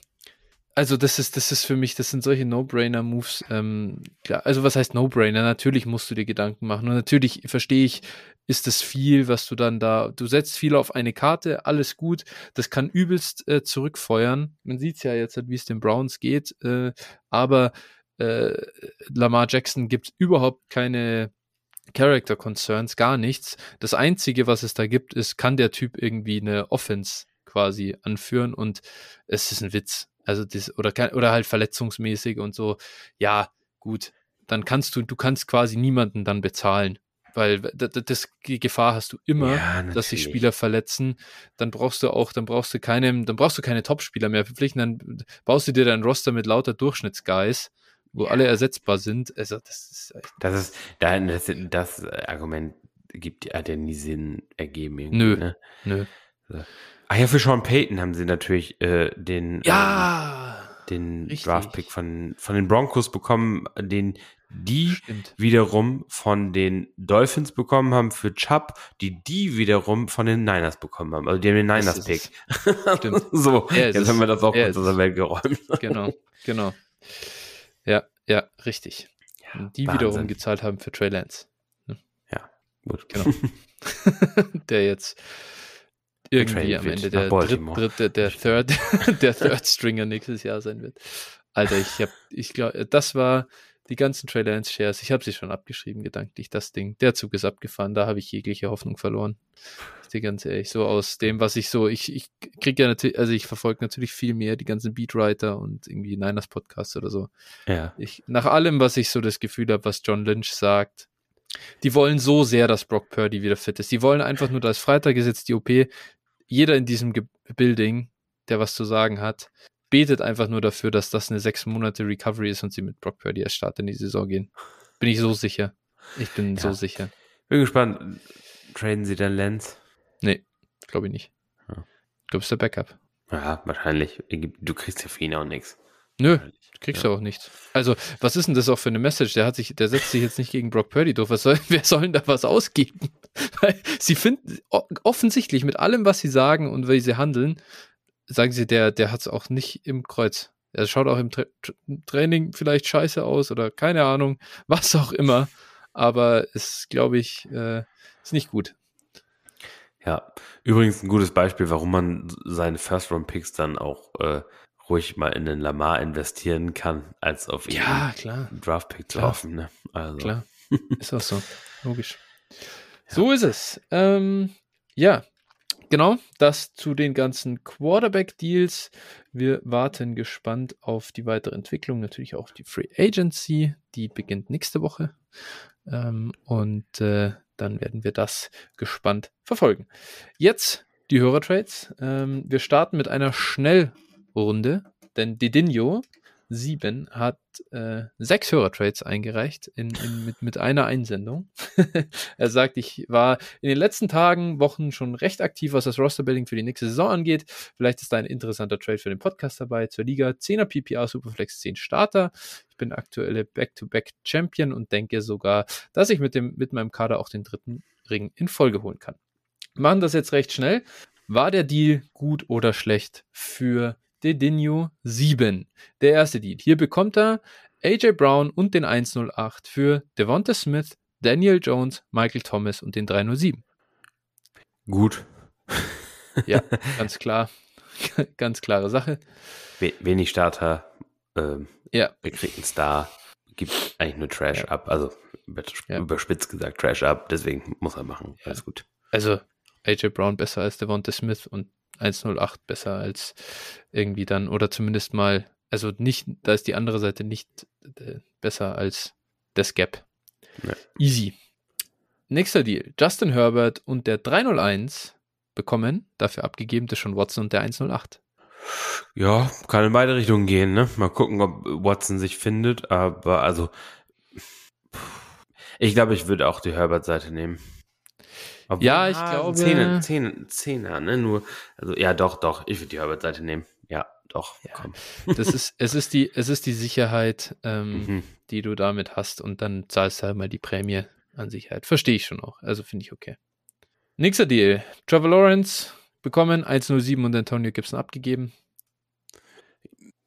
also das ist, das ist für mich, das sind solche No-Brainer-Moves. Ähm, klar, also was heißt No-Brainer? Natürlich musst du dir Gedanken machen und natürlich verstehe ich, ist das viel, was du dann da. Du setzt viel auf eine Karte, alles gut. Das kann übelst äh, zurückfeuern. Man sieht ja jetzt, halt, wie es den Browns geht. Äh, aber äh, Lamar Jackson gibt überhaupt keine Character Concerns, gar nichts. Das Einzige, was es da gibt, ist, kann der Typ irgendwie eine Offense quasi anführen und es ist ein Witz. Also das, oder, oder halt verletzungsmäßig und so. Ja, gut. Dann kannst du, du kannst quasi niemanden dann bezahlen. Weil das, das die Gefahr hast du immer, Ja, dass sich. Spieler verletzen. Dann brauchst du auch, dann brauchst du keine, dann brauchst du keine Top-Spieler mehr verpflichten. Dann baust du dir dein Roster mit lauter Durchschnittsguys, wo Ja. alle ersetzbar sind. Also das ist echt Das ist, da- das, das Argument gibt, ja nie Sinn ergeben. Nö. Ne? Nö. Ach ja, für Sean Payton haben sie natürlich äh, den, Ja, ähm, den richtig. Draftpick von, von den Broncos bekommen, den die stimmt. wiederum von den Dolphins bekommen haben für Chubb, die die wiederum von den Niners bekommen haben. Also die haben den Niners-Pick. Stimmt. so, ist jetzt haben wir das auch Er kurz aus der. Welt geräumt. Genau, genau. Ja, ja, richtig. Und die Wahnsinn. wiederum gezahlt haben für Trey Lance, Gut. Genau. der jetzt irgendwie am Ende der dritt, dritte, der Third, der Third Stringer nächstes Jahr sein wird. Alter, ich hab, ich glaube, das war die ganzen Trey Lance Shares. Ich habe sie schon abgeschrieben, gedanklich, das Ding. Der Zug ist abgefahren, da habe ich jegliche Hoffnung verloren. Ich dir ganz ehrlich, so aus dem, was ich so, ich, ich krieg ja natürlich, also ich verfolge natürlich viel mehr die ganzen Beatwriter und irgendwie Niners Podcasts oder so. Ja. Ich, nach allem, was ich so das Gefühl habe, was John Lynch sagt, die wollen so sehr, dass Brock Purdy wieder fit ist. Die wollen einfach nur, dass Freitag ist jetzt die OP. Jeder in diesem Ge Building, der was zu sagen hat, betet einfach nur dafür, dass das eine sechs Monate Recovery ist und sie mit Brock Purdy als Start in die Saison gehen. Bin ich so sicher. Ich bin so Ja. sicher. Bin gespannt. Traden sie dann Lenz? Nee, glaube ich nicht. Ja. Ich glaube, es ist der Backup. Ja, wahrscheinlich. Du kriegst ja für ihn auch nichts. Nö, kriegst du auch nicht. Also, was ist denn das auch für eine Message? Der hat sich, der setzt sich jetzt nicht gegen Brock Purdy durch. Was soll, wer soll denn da was ausgeben? Weil sie finden offensichtlich mit allem, was sie sagen und wie sie handeln, sagen sie, der, der hat es auch nicht im Kreuz. Er schaut auch im Tra Training vielleicht scheiße aus oder keine Ahnung, was auch immer. Aber es, glaube ich, äh, ist nicht gut. Ja, übrigens ein gutes Beispiel, warum man seine First-Round-Picks dann auch äh, ruhig mal in den Lamar investieren kann, als auf ihn Ja, klar, Draft-Pick zu laufen. Ne? Also, klar. Ist auch so. Logisch. So ist es. Ähm, ja, genau. Das zu den ganzen Quarterback-Deals. Wir warten gespannt auf die weitere Entwicklung. Natürlich auch die Free Agency. Die beginnt nächste Woche. Ähm, und äh, dann werden wir das gespannt verfolgen. Jetzt die Hörertrades. Ähm, wir starten mit einer Schnellrunde, denn Didinho 7 hat äh, sechs Hörertrades eingereicht in, in, mit, mit einer Einsendung. er sagt, ich war in den letzten Tagen, Wochen schon recht aktiv, was das Rosterbuilding für die nächste Saison angeht. Vielleicht ist da ein interessanter Trade für den Podcast dabei. Zur Liga 10er PPA Superflex 10 Starter. Ich bin aktuelle Back-to-Back-Champion und denke sogar, dass ich mit, dem, mit meinem Kader auch den dritten Ring in Folge holen kann. Machen das jetzt recht schnell. War der Deal gut oder schlecht für Dedinho 7? Der erste Deal. Hier bekommt er AJ Brown und den 108 für Devonta Smith, Daniel Jones, Michael Thomas und den 307. Gut. Ja, ganz klar. ganz klare Sache. Wenig Starter. Ähm, ja. Wir kriegen einen Star. Gibt eigentlich nur Trash ja. ab. Also überspitzt gesagt Trash ab. Deswegen muss er machen. Ja. Alles gut. Also AJ Brown besser als Devonta Smith und 108 besser als irgendwie dann, oder zumindest mal, also nicht, da ist die andere Seite nicht äh, besser als das Gap. Nee. Easy. Nächster Deal. Justin Herbert und der 301 bekommen, dafür abgegeben Deshaun Watson und der 108. Ja, kann in beide Richtungen gehen, ne? Mal gucken, ob Watson sich findet, aber also ich glaube, ich würde auch die Herbert-Seite nehmen. Obwohl, ja, ich ah, glaube. Zehner, Zehner, Zehner, ne? Nur, also ja, doch, doch, ich würde die Herbert-Seite nehmen. Ja, doch, ja. komm. Das ist, es ist die, es ist die Sicherheit, ähm, mhm. die du damit hast und dann zahlst du halt mal die Prämie an Sicherheit. Verstehe ich schon auch. Also finde ich okay. Nächster Deal. Trevor Lawrence bekommen, 107 und Antonio Gibson abgegeben.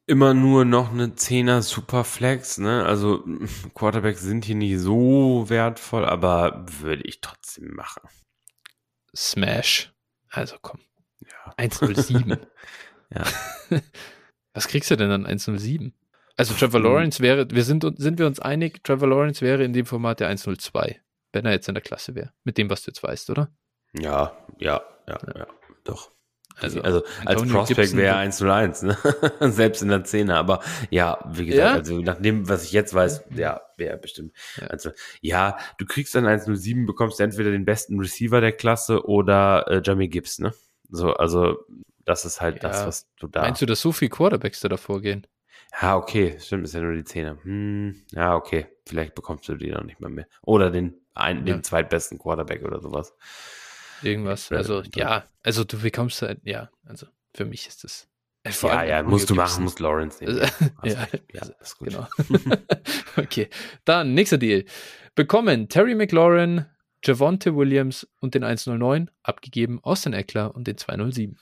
Immer nur noch eine 10er Superflex, ne? Also Quarterbacks sind hier nicht so wertvoll, aber würde ich trotzdem machen. Smash. Also komm. Ja. 107. ja. Was kriegst du denn an 107? Also Trevor Lawrence wäre, wir sind, sind wir uns einig, Trevor Lawrence wäre in dem Format der 102, wenn er jetzt in der Klasse wäre. Mit dem, was du jetzt weißt, oder? Ja, ja, ja, ja, ja doch. Also, also als Prospect wäre 1 zu 1, ne? selbst in der Szene. Aber ja, wie gesagt, ja? also nach dem, was ich jetzt weiß, ja, wäre bestimmt. Ja. Also, ja, du kriegst dann 107, bekommst entweder den besten Receiver der Klasse oder äh, Jamie Gibbs, ne? So, also das ist halt ja. das, was du da. Meinst du, dass so viele Quarterbacks da davor gehen? Ja, okay, stimmt, ist ja nur die Zehner. Hm, ja, okay, vielleicht bekommst du die noch nicht mal mehr. Oder den, einen, den zweitbesten Quarterback oder sowas. Irgendwas. Also, ja, also du bekommst halt, ja, also für mich ist das. Äh, ja, ja, musst du machen, musst Lawrence nehmen. ja, ja, ist gut. Genau. okay, dann nächster Deal. Bekommen Terry McLaurin, Javonte Williams und den 109, abgegeben Austin Eckler und den 207.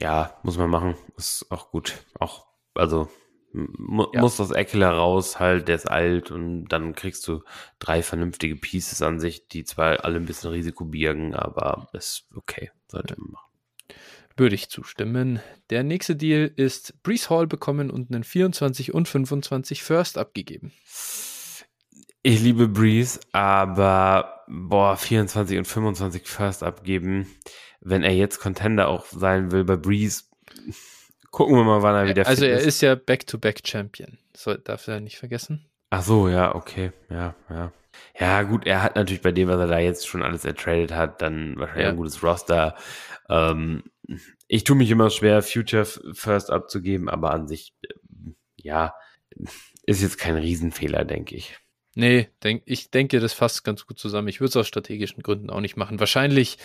Ja, muss man machen. Ist auch gut. Auch, also Mu ja. muss das Eckler raus, halt, der ist alt und dann kriegst du drei vernünftige Pieces an sich, die zwar alle ein bisschen Risiko birgen, aber ist okay, sollte man machen. Würde ich zustimmen. Der nächste Deal ist Brees Hall bekommen und einen 24 und 25 First abgegeben. Ich liebe Breeze, aber boah, 24 und 25 First abgeben, wenn er jetzt Contender auch sein will bei Breeze, Gucken wir mal, wann er wieder Also er ist. ist ja Back-to-Back-Champion. So, darf er nicht vergessen. Ach so, ja, okay. Ja, ja. Ja, gut, er hat natürlich bei dem, was er da jetzt schon alles ertradet hat, dann wahrscheinlich ja. ein gutes Roster. Ähm, ich tue mich immer schwer, Future First abzugeben, aber an sich, äh, ja, ist jetzt kein Riesenfehler, denke ich. Nee, denk, ich denke, das fasst ganz gut zusammen. Ich würde es aus strategischen Gründen auch nicht machen. Wahrscheinlich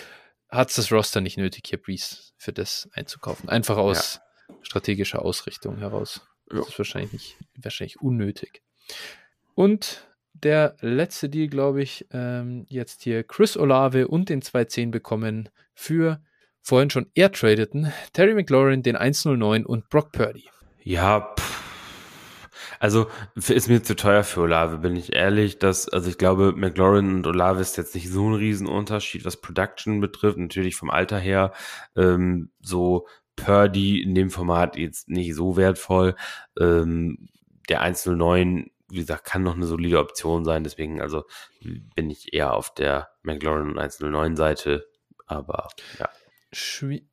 hat es das Roster nicht nötig, hier Breeze für das einzukaufen. Einfach aus ja strategischer Ausrichtung heraus. Ja. Das ist wahrscheinlich, nicht, wahrscheinlich unnötig. Und der letzte Deal, glaube ich, ähm, jetzt hier Chris Olave und den 210 bekommen für vorhin schon air tradeten Terry McLaurin, den 109 und Brock Purdy. Ja, pff. also ist mir zu teuer für Olave, bin ich ehrlich. Dass, also ich glaube, McLaurin und Olave ist jetzt nicht so ein Riesenunterschied, was Production betrifft. Natürlich vom Alter her ähm, so Purdy in dem Format jetzt nicht so wertvoll. Ähm, der 109, wie gesagt, kann noch eine solide Option sein. Deswegen, also bin ich eher auf der McLaurin 109 Seite. Aber ja.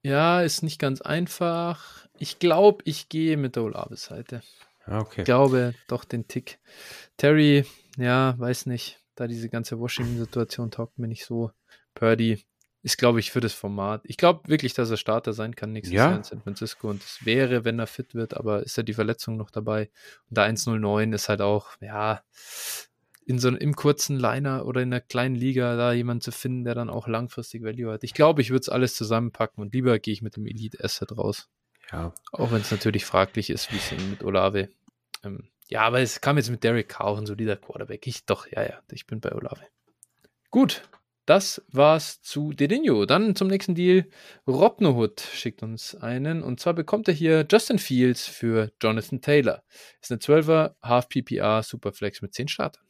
Ja, ist nicht ganz einfach. Ich glaube, ich gehe mit der Olave-Seite. Okay. Ich glaube doch den Tick. Terry, ja, weiß nicht. Da diese ganze Washington-Situation taugt mir nicht so. Purdy, ist, glaube ich, für das Format. Ich glaube wirklich, dass er Starter sein kann nächstes ja. Jahr in San Francisco. Und es wäre, wenn er fit wird, aber ist ja die Verletzung noch dabei. Und der 109 ist halt auch, ja, in so einem im kurzen Liner oder in einer kleinen Liga da jemanden zu finden, der dann auch langfristig Value hat. Ich glaube, ich würde es alles zusammenpacken und lieber gehe ich mit dem Elite Asset raus. Ja. Auch wenn es natürlich fraglich ist, wie es mit Olave. Ähm, ja, aber es kam jetzt mit Derek Carr, ein solider Quarterback. Ich doch, ja, ja, ich bin bei Olave. Gut, das war's zu Dedinho. Dann zum nächsten Deal. Robnohood schickt uns einen. Und zwar bekommt er hier Justin Fields für Jonathan Taylor. Ist eine 12er Half PPR Superflex mit 10 Startern.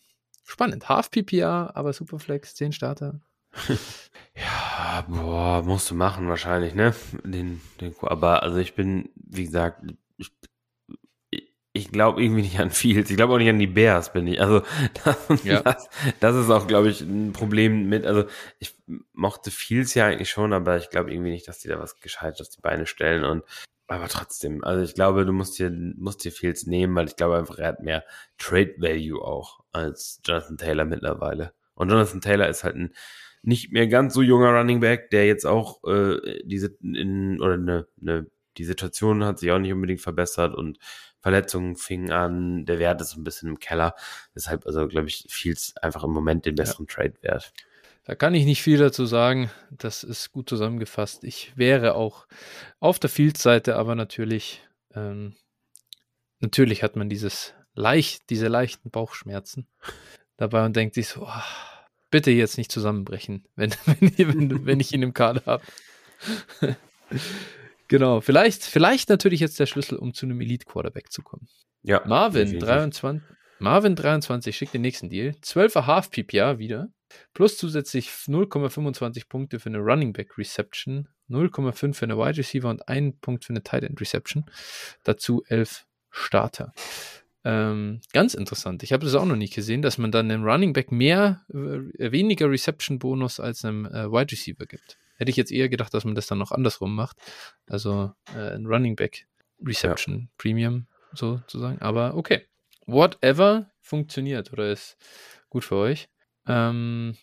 Spannend. Half PPR, aber Superflex, 10 Starter. ja, boah, musst du machen wahrscheinlich, ne? Den, den, aber also ich bin, wie gesagt, ich ich glaube irgendwie nicht an Fields. Ich glaube auch nicht an die Bears, bin ich. Also das, ja. das, das ist auch, glaube ich, ein Problem mit. Also ich mochte Fields ja eigentlich schon, aber ich glaube irgendwie nicht, dass die da was gescheit auf die Beine stellen. Und aber trotzdem, also ich glaube, du musst dir, musst dir Fields nehmen, weil ich glaube einfach, er hat mehr Trade Value auch als Jonathan Taylor mittlerweile. Und Jonathan Taylor ist halt ein nicht mehr ganz so junger Running Back, der jetzt auch äh, diese in oder eine, eine die Situation hat sich auch nicht unbedingt verbessert und Verletzungen fingen an, der Wert ist ein bisschen im Keller. Deshalb, also glaube ich, Fields einfach im Moment den besseren ja. Trade wert. Da kann ich nicht viel dazu sagen. Das ist gut zusammengefasst. Ich wäre auch auf der Fields-Seite, aber natürlich, ähm, natürlich hat man dieses leicht, diese leichten Bauchschmerzen dabei und denkt sich so, oh, bitte jetzt nicht zusammenbrechen, wenn, wenn, wenn, wenn ich ihn im Kader habe. Genau, vielleicht, vielleicht natürlich jetzt der Schlüssel, um zu einem Elite-Quarterback zu kommen. Ja. Marvin 23, Marvin 23 schickt den nächsten Deal. 12er Half PPR wieder. Plus zusätzlich 0,25 Punkte für eine Running Back Reception, 0,5 für eine Wide Receiver und 1 Punkt für eine Tight End Reception. Dazu 11 Starter. Ähm, ganz interessant. Ich habe das auch noch nicht gesehen, dass man dann einem Running Back mehr, äh, weniger Reception Bonus als einem äh, Wide Receiver gibt. Hätte ich jetzt eher gedacht, dass man das dann noch andersrum macht. Also äh, ein Running Back Reception ja. Premium sozusagen. Aber okay. Whatever funktioniert oder ist gut für euch. Ähm,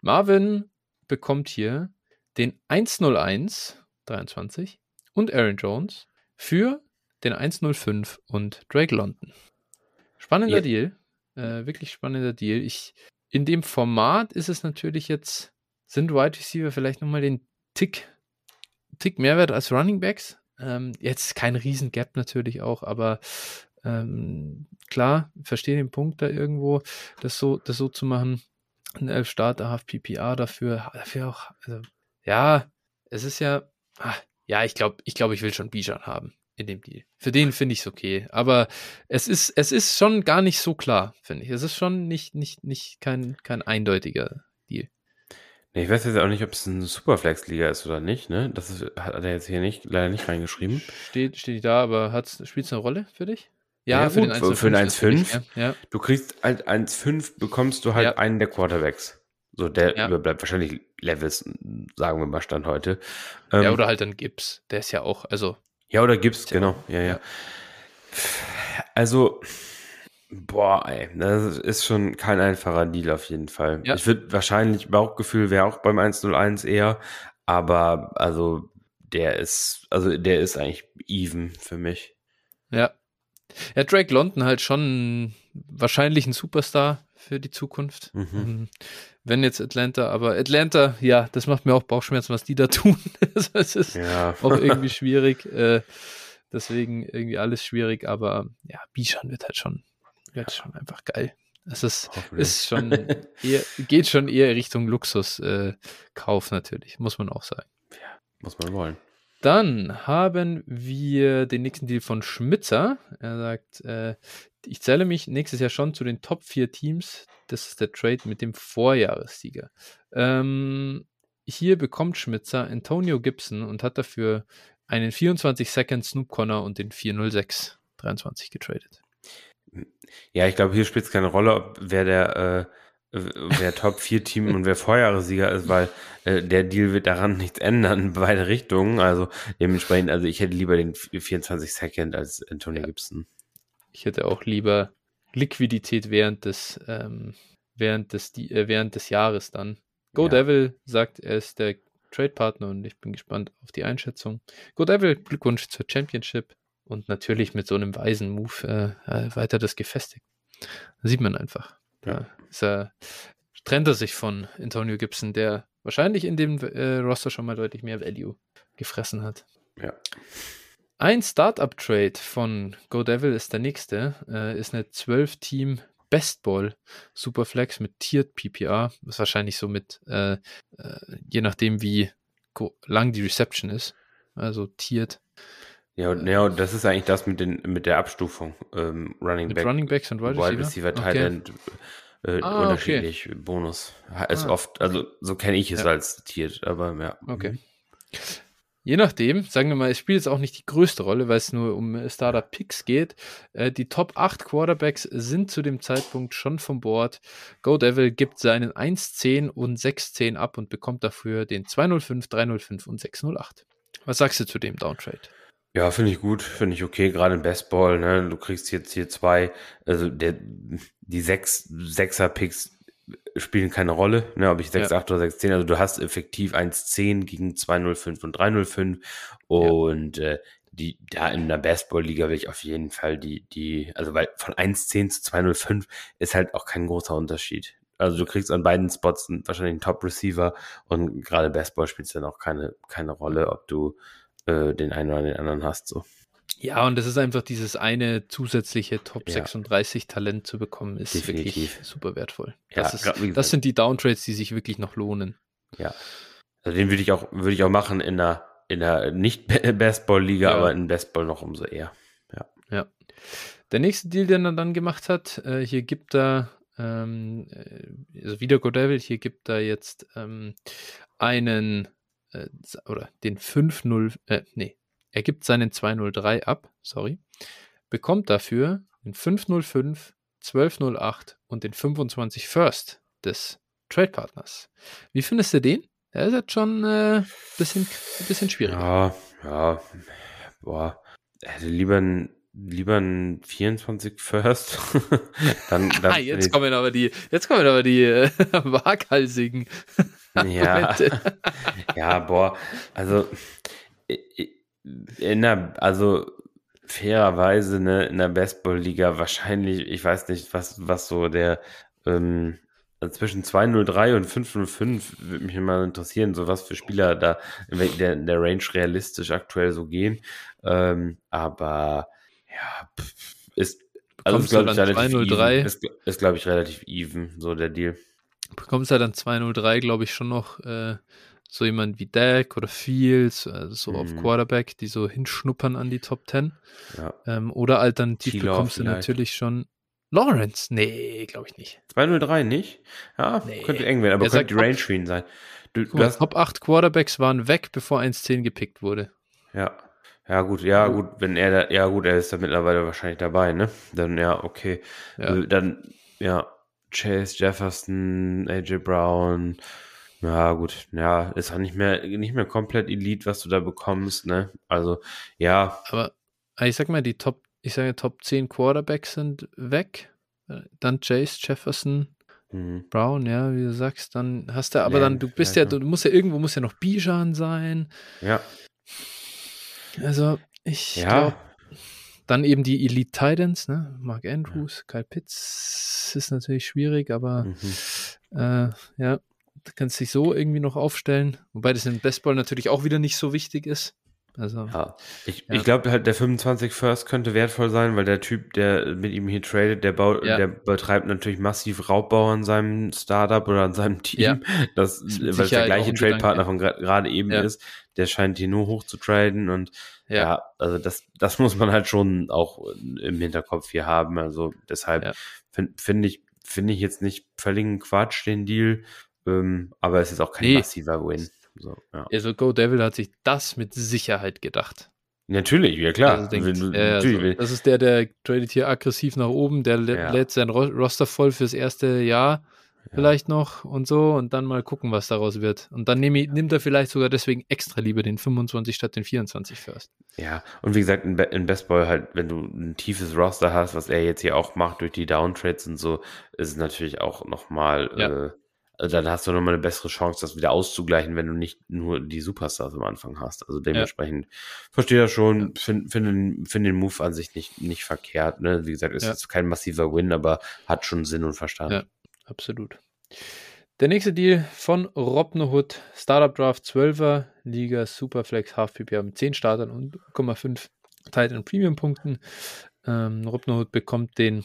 Marvin bekommt hier den 101 23 und Aaron Jones für den 105 und Drake London. Spannender yeah. Deal. Äh, wirklich spannender Deal. Ich, in dem Format ist es natürlich jetzt sind Wide Receiver vielleicht nochmal den Tick, Tick Mehrwert als Running Backs. Ähm, jetzt kein Riesengap natürlich auch, aber ähm, klar, verstehe den Punkt da irgendwo, das so, das so zu machen. Ein elf Starter, Half PPA dafür, dafür auch, also, ja, es ist ja, ach, ja, ich glaube, ich glaube, ich will schon Bijan haben in dem Deal. Für den finde ich es okay. Aber es ist, es ist schon gar nicht so klar, finde ich. Es ist schon nicht, nicht, nicht kein, kein eindeutiger Deal. Ich weiß jetzt auch nicht, ob es eine Superflex-Liga ist oder nicht, ne? Das ist, hat er jetzt hier nicht, leider nicht reingeschrieben. Steht, steht da, aber spielt es eine Rolle für dich? Ja, ja für, den 1, für den 1,5. Ja. Du kriegst halt 1,5, bekommst du halt ja. einen der Quarterbacks. So, der ja. überbleibt wahrscheinlich Levels, sagen wir mal, Stand heute. Ähm, ja, oder halt dann Gibbs. Der ist ja auch, also. Ja, oder Gibbs, genau. Ja, ja. Also, Boah, ey, das ist schon kein einfacher Deal auf jeden Fall. Ja. Ich würde wahrscheinlich, Bauchgefühl wäre auch beim 101 eher, aber also der ist, also der ist eigentlich even für mich. Ja. Ja, Drake London halt schon wahrscheinlich ein Superstar für die Zukunft. Mhm. Ähm, wenn jetzt Atlanta, aber Atlanta, ja, das macht mir auch Bauchschmerzen, was die da tun. das ist ja. auch irgendwie schwierig. Äh, deswegen irgendwie alles schwierig, aber ja, Bijan wird halt schon wird schon einfach geil. Es ist, ist schon eher, geht schon eher Richtung Luxuskauf äh, natürlich, muss man auch sagen. Ja, muss man wollen. Dann haben wir den nächsten Deal von Schmitzer. Er sagt, äh, ich zähle mich nächstes Jahr schon zu den Top 4 Teams. Das ist der Trade mit dem Vorjahressieger. Ähm, hier bekommt Schmitzer Antonio Gibson und hat dafür einen 24 Second Snoop Connor und den 406 23 getradet. Ja, ich glaube, hier spielt es keine Rolle, ob wer der äh, wer Top 4 Team und wer Vorjahressieger ist, weil äh, der Deal wird daran nichts ändern in beide Richtungen. Also dementsprechend, also ich hätte lieber den 24 Second als Antonio ja. Gibson. Ich hätte auch lieber Liquidität während des ähm, während des äh, während des Jahres dann. Go ja. Devil sagt, er ist der Trade-Partner und ich bin gespannt auf die Einschätzung. Go Devil, Glückwunsch zur Championship und natürlich mit so einem weisen Move äh, äh weiter das gefestigt. Da sieht man einfach. Da ist er, trennt er sich von Antonio Gibson, der wahrscheinlich in dem äh, Roster schon mal deutlich mehr Value gefressen hat. Ja. Ein Startup-Trade von Go Devil ist der nächste. Äh, ist eine 12-Team Best Ball Superflex mit Tiered PPR, was wahrscheinlich so mit, äh, äh, je nachdem wie lang die Reception ist, also Tiered. Ja, und, ja, und das ist eigentlich das mit, den, mit der Abstufung. Ähm, Running, mit Back, Running Backs und Wide Receiver, Wide Receiver Tight okay. End, äh, Ah, unterschiedlich. Bonus. Ist Ah. oft, also so kenne ich es Ja. als Tiered, aber ja. Okay. Je nachdem, sagen wir mal, es spielt jetzt auch nicht die größte Rolle, weil es nur um äh, Startup Picks geht. Äh, die Top 8 Quarterbacks sind zu dem Zeitpunkt schon vom Board. Go Devil gibt seinen 1-10 und 6-10 ab und bekommt dafür den 205, 305 und 608. Was sagst du zu dem Downtrade? Ja, finde ich gut, finde ich okay, gerade im Bestball, ne? Du kriegst jetzt hier zwei, also der, die sechs, sechser Picks spielen keine Rolle, ne? Ob ich 6, Ja. 8 oder 6, 10, also du hast effektiv 1, 10 gegen 205 und 305 und äh, die, da in der Basketball-Liga will ich auf jeden Fall die, die, also weil von 1,10 zu 2,05 ist halt auch kein großer Unterschied. Also du kriegst an beiden Spots wahrscheinlich einen Top-Receiver und gerade Basketball spielt es dann auch keine, keine Rolle, ob du äh, den einen oder den anderen hast. So. Ja, und das ist einfach dieses eine zusätzliche Top Ja. 36 Talent zu bekommen, ist Definitiv. wirklich super wertvoll. Ja, Das, ist, grad das sind die Downtrades, die sich wirklich noch lohnen. Ja. Also den würde ich auch, würde ich auch machen in der, in der nicht Basketball-Liga, Ja. aber in Basketball noch umso eher. Der nächste Deal, den er dann gemacht hat, äh, hier gibt er, ähm, äh, also wieder Godevil, hier gibt er jetzt ähm, einen, äh, oder den 5-0, äh, nee, er gibt seinen 203 ab, sorry, bekommt dafür den 505, 1208 und den 25 First des Trade-Partners. Wie findest du den? Der ist jetzt schon ein äh, bisschen, bisschen schwieriger. Ja, ja, boah, hätte lieber ein, lieber ein 24 First. dann, dann Ah, jetzt kommen aber die, jetzt kommen aber die äh, waghalsigen ja, ja, boah, also in der, also fairerweise, ne, in der Basketball-Liga wahrscheinlich, ich weiß nicht, was, was so der, ähm, also zwischen 203 und 505 würde mich mal interessieren, so was für Spieler da in der, in der Range realistisch aktuell so gehen. Ähm, aber ja, ist, also ist, glaube ich, relativ 203? even. Ist, ist glaube ich, relativ even, so der Deal. Bekommst ja dann 203, glaube ich, schon noch äh, so jemand wie Dak oder Fields, also so auf Mhm. Quarterback, die so hinschnuppern an die Top 10. Ja. Ähm, oder alternativ T-Law bekommst du natürlich schon Lawrence. Nee, glaube ich nicht. 203 nicht? Ja, Nee. könnte eng werden, aber Er könnte die Range für ihn sein. Du, du mal, Top 8 Quarterbacks waren weg, bevor 1-10 gepickt wurde. ja. Ja, gut, ja, gut, wenn er da, ja, gut, er ist da mittlerweile wahrscheinlich dabei, ne? Dann, ja, okay. Ja. Äh, Dann, ja, Chase Jefferson, AJ Brown, ja, gut, ja, ist auch nicht mehr, nicht mehr komplett Elite, was du da bekommst, ne? Also, ja, Aber ich sag mal, die Top, ich sage Top 10 Quarterbacks sind weg. Dann Chase, Jefferson, hm, Brown, ja, wie du sagst, dann hast du, aber Lamb dann, du bist ja, du musst ja irgendwo, muss ja noch Bijan sein. ja, Also, ich ja, glaube, dann eben die Elite Titans, ne? Mark Andrews, Kyle Pitts ist natürlich schwierig, aber mhm. äh, ja, du kannst dich so irgendwie noch aufstellen, wobei das im Bestball natürlich auch wieder nicht so wichtig ist. Also, Ja, ich, Ja. ich glaube halt, der 25 First könnte wertvoll sein, weil der Typ, der mit ihm hier tradet, der, baut, Ja. der betreibt natürlich massiv Raubbau an seinem Startup oder an seinem Team. Das, mit weil es der gleiche Trade-Partner von gerade eben ist. Der scheint hier nur hoch zu traden und ja, ja, also das, das muss man halt schon auch im Hinterkopf hier haben. Also deshalb Ja. finde find ich, finde ich jetzt nicht völligen Quatsch, den Deal. Ähm, aber es ist auch kein Nee. massiver Win. So, ja. also Go Devil hat sich das mit Sicherheit gedacht. Natürlich, ja klar. Also denkt, natürlich, also, wenn- das ist der, der tradet hier aggressiv nach oben, der lä- Ja. lädt sein Ro Roster voll fürs erste Jahr vielleicht noch und so und dann mal gucken, was daraus wird. Und dann nehm, ich- nimmt er vielleicht sogar deswegen extra lieber den 25 statt den 24 First. Ja, und wie gesagt, in, in Bestball halt, wenn du ein tiefes Roster hast, was er jetzt hier auch macht durch die Downtrades und so, ist es natürlich auch nochmal, Ja. äh, also dann hast du nochmal eine bessere Chance, das wieder auszugleichen, wenn du nicht nur die Superstars am Anfang hast. Also dementsprechend verstehe das schon, finde find, den- find den Move an sich nicht, nicht verkehrt. Ne? Wie gesagt, ist Ja. jetzt kein massiver Win, aber hat schon Sinn und Verstand. Absolut. Der nächste Deal von Robnerhood, Startup Draft 12er, Liga Superflex Half PPA mit 10 Startern und 0,5 Titan Premium Punkten. Ähm, Robnerhood bekommt den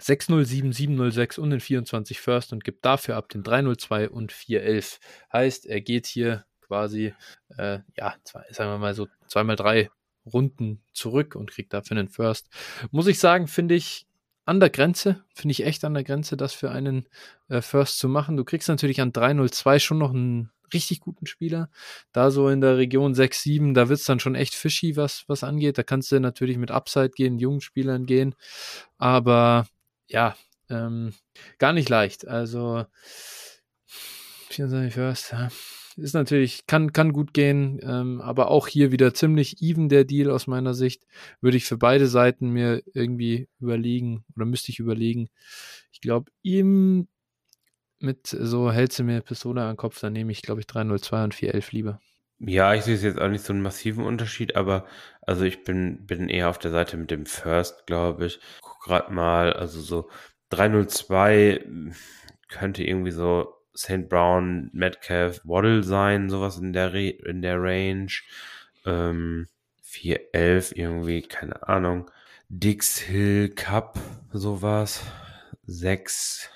607, und den 24 First und gibt dafür ab den 302 und 411. Heißt, er geht hier quasi, äh, ja, zwei, sagen wir mal so zweimal drei Runden zurück und kriegt dafür einen First. Muss ich sagen, finde ich an der Grenze, finde ich echt an der Grenze, das für einen äh, First zu machen. Du kriegst natürlich an 302 schon noch einen richtig guten Spieler. Da so in der Region 6, 7, da wird es dann schon echt fishy, was, was angeht. Da kannst du natürlich mit Upside gehen, jungen Spielern gehen. Aber ja, ähm, gar nicht leicht. Also 24 First, ja ist natürlich, kann, kann gut gehen, ähm, aber auch hier wieder ziemlich even der Deal aus meiner Sicht. Würde ich für beide Seiten mir irgendwie überlegen oder müsste ich überlegen. Ich glaube, ihm mit so hältst du mir Pistole an den Kopf, dann nehme ich, glaube ich, 302 und 411 lieber. Ja, ich sehe jetzt auch nicht so einen massiven Unterschied, aber also ich bin, bin eher auf der Seite mit dem First, glaube ich. Guck gerade mal, also so 302 könnte irgendwie so St. Brown, Metcalf, Waddle sein, sowas in der, Re in der Range. Ähm, 411 irgendwie, keine Ahnung. Dix Hill Cup, sowas. 6.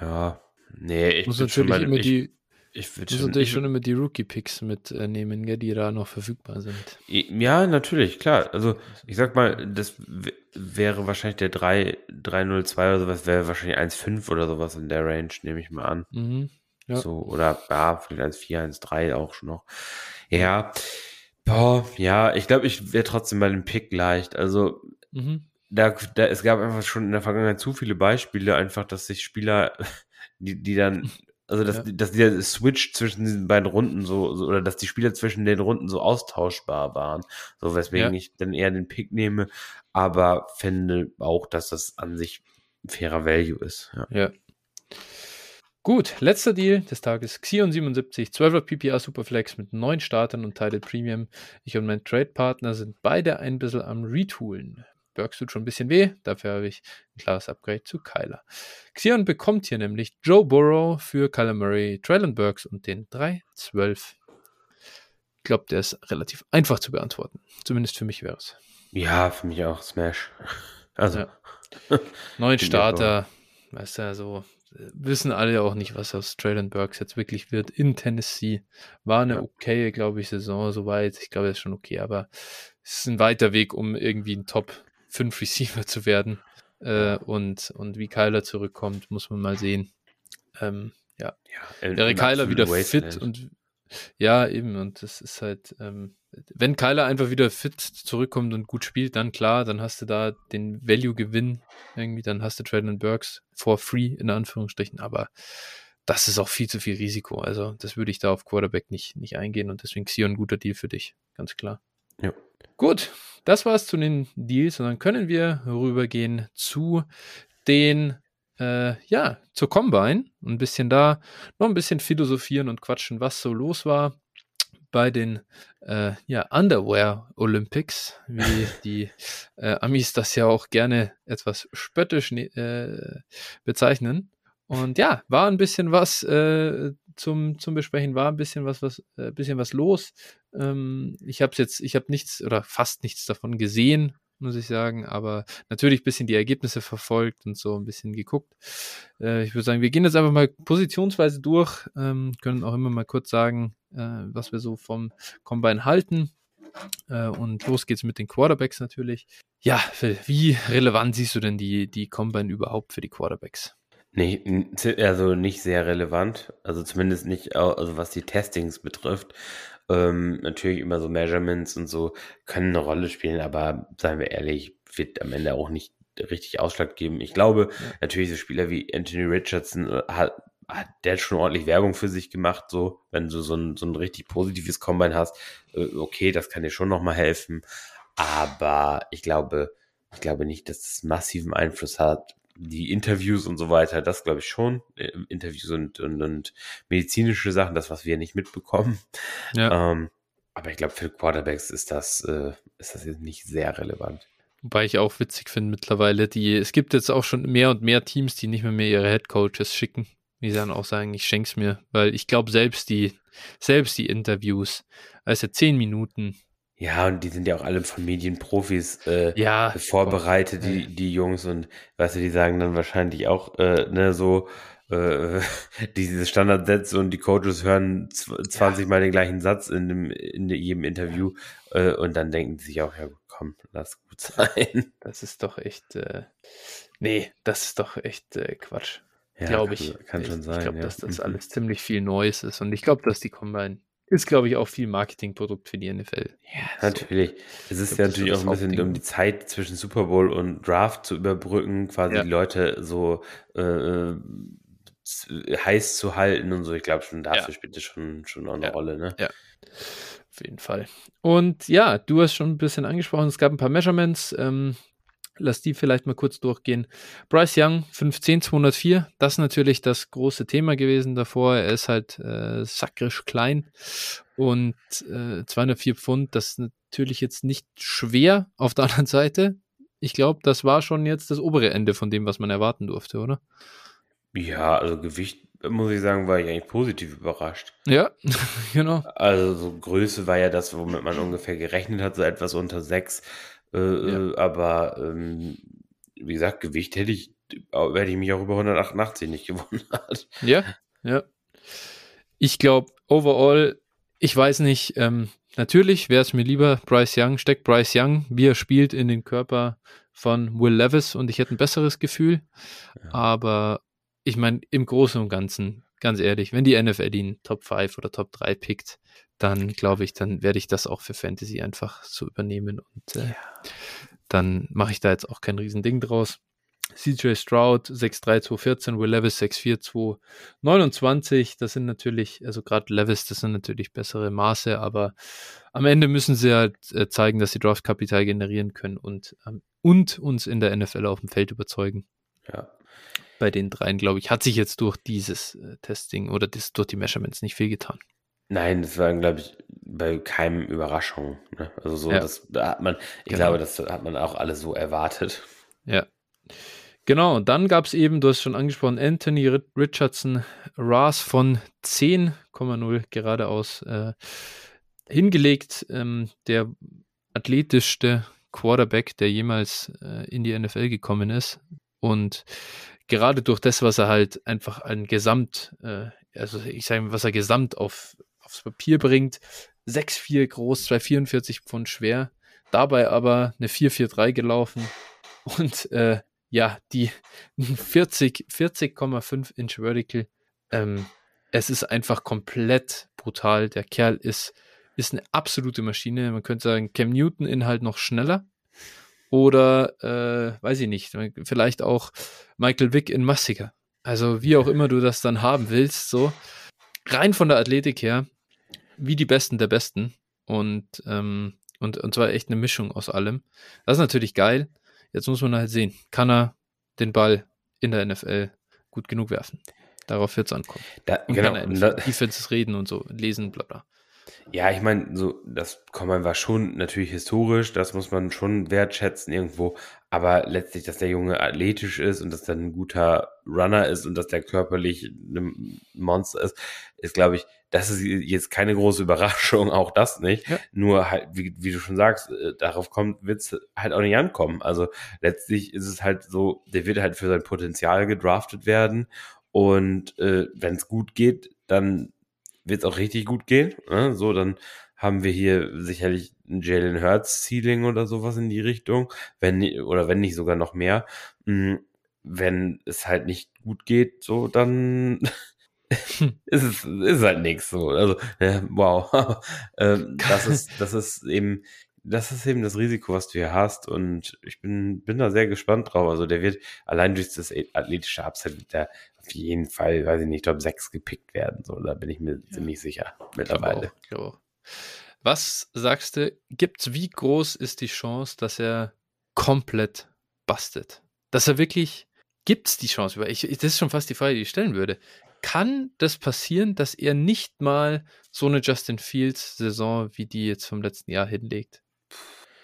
Ja, nee, ich muss natürlich immer ich, die ich würde schon, natürlich schon immer die Rookie-Picks mitnehmen, gell, die da noch verfügbar sind. Ja, natürlich, klar. Also ich sag mal, das wäre wahrscheinlich der 3, 302 oder sowas, wäre wahrscheinlich 1,5 oder sowas in der Range, nehme ich mal an. Mhm, ja. So, oder ja, vielleicht 1,4, 1,3 auch schon noch. Ja. Boah, ja, ich glaube, ich wäre trotzdem bei dem Pick leicht. Also mhm. da, da, es gab einfach schon in der Vergangenheit zu viele Beispiele, einfach, dass sich Spieler, die, die dann also, dass, ja. dass dieser Switch zwischen diesen beiden Runden so, so, oder dass die Spieler zwischen den Runden so austauschbar waren. So, weswegen ja. ich dann eher den Pick nehme, aber finde auch, dass das an sich fairer Value ist. Ja. ja. Gut, letzter Deal des Tages. Xion 77, 12er PPR Superflex mit neun Startern und Title Premium. Ich und mein Trade-Partner sind beide ein bisschen am Retoolen. Burks tut schon ein bisschen weh, dafür habe ich ein klares Upgrade zu Kyler. Xion bekommt hier nämlich Joe Burrow für Kyler Murray, Traylon Burks und den 3-12. Ich glaube, der ist relativ einfach zu beantworten. Zumindest für mich wäre es. Ja, für mich auch Smash. Also. Ja. Neun Starter, weißt du, so wissen alle auch nicht, was aus Traylon Burks jetzt wirklich wird in Tennessee. War eine ja. okay, glaube ich, Saison soweit. Ich glaube, das ist schon okay, aber es ist ein weiter Weg, um irgendwie ein Top fünf Receiver zu werden. Äh, und, und wie Kyler zurückkommt, muss man mal sehen. Ähm, ja. ja Wäre Kyler wieder fit und ja, eben, und das ist halt, ähm, wenn Kyler einfach wieder fit zurückkommt und gut spielt, dann klar, dann hast du da den Value-Gewinn irgendwie, dann hast du Traylon Burks for free, in Anführungsstrichen, aber das ist auch viel zu viel Risiko. Also, das würde ich da auf Quarterback nicht, nicht eingehen und deswegen Xion ein guter Deal für dich, ganz klar. Ja. Gut, das war's zu den Deals und dann können wir rübergehen zu den, äh, ja, zur Combine und ein bisschen da noch ein bisschen philosophieren und quatschen, was so los war bei den äh, ja, Underwear Olympics, wie die äh, Amis das ja auch gerne etwas spöttisch äh, bezeichnen. Und ja, war ein bisschen was äh, zum, zum Besprechen, war ein bisschen was, was, äh, bisschen was los. Ähm, ich habe jetzt, ich habe nichts oder fast nichts davon gesehen, muss ich sagen, aber natürlich ein bisschen die Ergebnisse verfolgt und so ein bisschen geguckt. Äh, ich würde sagen, wir gehen jetzt einfach mal positionsweise durch, ähm, können auch immer mal kurz sagen, äh, was wir so vom Combine halten. Äh, und los geht's mit den Quarterbacks natürlich. Ja, Phil, wie relevant siehst du denn die, die Combine überhaupt für die Quarterbacks? Nee, also nicht sehr relevant. Also zumindest nicht, also was die Testings betrifft. Ähm, natürlich immer so Measurements und so können eine Rolle spielen, aber seien wir ehrlich, wird am Ende auch nicht richtig Ausschlag geben. Ich glaube, ja. natürlich so Spieler wie Anthony Richardson äh, hat, hat der schon ordentlich Werbung für sich gemacht, so, wenn du so ein, so ein richtig positives Combine hast, äh, okay, das kann dir schon nochmal helfen. Aber ich glaube, ich glaube nicht, dass das massiven Einfluss hat, die Interviews und so weiter, das glaube ich schon. Äh, Interviews und, und, und, medizinische Sachen, das, was wir nicht mitbekommen. Ja. Ähm, aber ich glaube, für Quarterbacks ist das, äh, ist das jetzt nicht sehr relevant. Wobei ich auch witzig finde mittlerweile, die, es gibt jetzt auch schon mehr und mehr Teams, die nicht mehr, mehr ihre Head Coaches schicken. Die dann auch sagen, ich schenk's mir, weil ich glaube, selbst die, selbst die Interviews, also zehn Minuten, Ja, und die sind ja auch alle von Medienprofis äh, Ja, vorbereitet, voll. die, die Jungs. Und weißt du, die sagen dann wahrscheinlich auch, äh, ne, so, äh, diese Standardsätze und die Coaches hören zw- 20 Mal den gleichen Satz in, dem, in jedem Interview äh, und dann denken sie sich auch, ja komm, lass gut sein. Das ist doch echt, äh, nee, das ist doch echt äh, Quatsch. Ja, glaube kann- ich. Kann ich, schon sein. Ich glaube, ja. dass das Mhm. alles ziemlich viel Neues ist. Und ich glaube, dass die Combine ist, glaube ich, auch viel Marketingprodukt für die NFL. Ja, So. natürlich. Es ist glaub, ja natürlich so auch ein bisschen, Hauptding. um die Zeit zwischen Super Bowl und Draft zu überbrücken, quasi Ja. die Leute so äh, z- heiß zu halten und so. Ich glaube schon, dafür Ja. spielt das schon, schon auch eine Ja. Rolle, ne? Auf jeden Fall. Und ja, du hast schon ein bisschen angesprochen, es gab ein paar Measurements. Ähm, lass die vielleicht mal kurz durchgehen. Bryce Young, 5'10, 204. Das ist natürlich das große Thema gewesen davor. Er ist halt äh, sakrisch klein und äh, 204 Pfund. Das ist natürlich jetzt nicht schwer auf der anderen Seite. Ich glaube, das war schon jetzt das obere Ende von dem, was man erwarten durfte, oder? Ja, also Gewicht, muss ich sagen, war ich eigentlich positiv überrascht. Ja, genau. Also so Größe war ja das, womit man ungefähr gerechnet hat, so etwas unter sechs. Äh, Ja. äh, aber ähm, wie gesagt, Gewicht hätte ich, hätte ich mich auch über 188 nicht gewundert. Ja, ja. Ich glaube, overall, ich weiß nicht, ähm, natürlich wäre es mir lieber, Bryce Young, steckt Bryce Young, wie er spielt in den Körper von Will Levis und ich hätte ein besseres Gefühl. Ja. Aber ich meine, im Großen und Ganzen, ganz ehrlich, wenn die NFL den Top 5 oder Top 3 pickt, dann glaube ich, dann werde ich das auch für Fantasy einfach so übernehmen und äh, dann mache ich da jetzt auch kein Riesending draus. CJ Stroud 6'3, 214, Will Levis 6'4, 229. Das sind natürlich, also gerade Levis, das sind natürlich bessere Maße, aber am Ende müssen sie halt äh, zeigen, dass sie Draftkapital generieren können und, ähm, und uns in der NFL auf dem Feld überzeugen. Ja. Bei den dreien, glaube ich, hat sich jetzt durch dieses äh, Testing oder das, durch die Measurements nicht viel getan. Nein, das war, glaube ich, bei keinem Überraschung. Ne? Also so, Ja. das da hat man, ich Genau. glaube, das hat man auch alle so erwartet. Ja. Genau, und dann gab es eben, du hast schon angesprochen, Anthony Ri- Richardson, RAS von 10,0 geradeaus äh, hingelegt. Ähm, der athletischste Quarterback, der jemals äh, in die NFL gekommen ist. Und gerade durch das, was er halt einfach ein Gesamt, äh, also ich sage mal, was er gesamt auf, aufs Papier bringt, 6,4 groß, 244 Pfund schwer, dabei aber eine 4,43 gelaufen und äh, ja, die 40, 40,5 Inch Vertical. Ähm, es ist einfach komplett brutal. Der Kerl ist, ist eine absolute Maschine. Man könnte sagen, Cam Newton in halt noch schneller. Oder, äh, weiß ich nicht, vielleicht auch Michael Vick in massiger. Also, wie auch immer du das dann haben willst, so. Rein von der Athletik her, wie die Besten der Besten. Und, ähm, und, und zwar echt eine Mischung aus allem. Das ist natürlich geil. Jetzt muss man halt sehen, kann er den Ball in der NFL gut genug werfen. Darauf wird es ankommen. Da, Und genau. kann er da, Defenses reden und so, lesen, bla bla. Ja, ich meine, so, das Combine war schon natürlich historisch, das muss man schon wertschätzen irgendwo, aber letztlich, dass der Junge athletisch ist und dass er ein guter Runner ist und dass der körperlich ein Monster ist, ist, glaube ich, das ist jetzt keine große Überraschung, auch das nicht. Ja. Nur halt, wie, wie du schon sagst, äh, darauf kommt, wird's halt auch nicht ankommen. Also letztlich ist es halt so, der wird halt für sein Potenzial gedraftet werden und äh, wenn es gut geht, dann wird es auch richtig gut gehen. Ne? So, dann haben wir hier sicherlich ein Jalen Hurts Ceiling oder sowas in die Richtung, wenn oder wenn nicht sogar noch mehr. Mm, Wenn es halt nicht gut geht, so dann ist es ist halt nichts so. Also wow, ähm, das ist das ist eben das ist eben das Risiko, was du hier hast und ich bin bin da sehr gespannt drauf. Also der wird allein durch das athletische Upside wird der auf jeden Fall, weiß ich nicht, Top 6 gepickt werden. So, da bin ich mir ziemlich sicher mittlerweile. auch, glaube auch. Was sagst du, gibt's, wie groß ist die Chance, dass er komplett bastet? Dass er wirklich, gibt's die Chance? Ich, ich, das ist schon fast die Frage, die ich stellen würde. Kann das passieren, dass er nicht mal so eine Justin Fields-Saison wie die jetzt vom letzten Jahr hinlegt?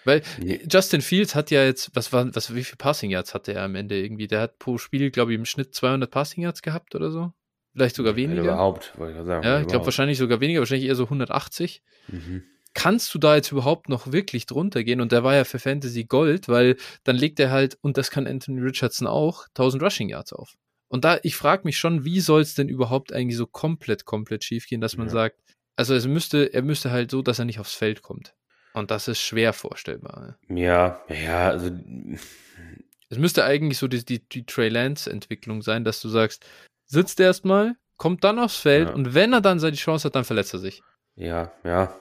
Weil Nee. Justin Fields hat ja jetzt, was war, was, wie viel Passing Yards hatte er am Ende irgendwie? Der hat pro Spiel, glaube ich, im Schnitt 200 Passing Yards gehabt oder so. Vielleicht sogar weniger. Überhaupt, wollte ich sagen. Ja, ich glaube wahrscheinlich sogar weniger, wahrscheinlich eher so 180. Mhm. kannst du da jetzt überhaupt noch wirklich drunter gehen? Und der war ja für Fantasy Gold, weil dann legt er halt, und das kann Anthony Richardson auch, 1000 Rushing Yards auf. Und da, ich frage mich schon, wie soll es denn überhaupt eigentlich so komplett, komplett schief gehen, dass man ja. sagt, also es müsste, er müsste halt so, dass er nicht aufs Feld kommt. Und das ist schwer vorstellbar. Ja, ja, also. Es müsste eigentlich so die, die, die Trey Lance-Entwicklung sein, dass du sagst, sitzt erstmal, kommt dann aufs Feld ja. und wenn er dann seine Chance hat, dann verletzt er sich. Ja, ja.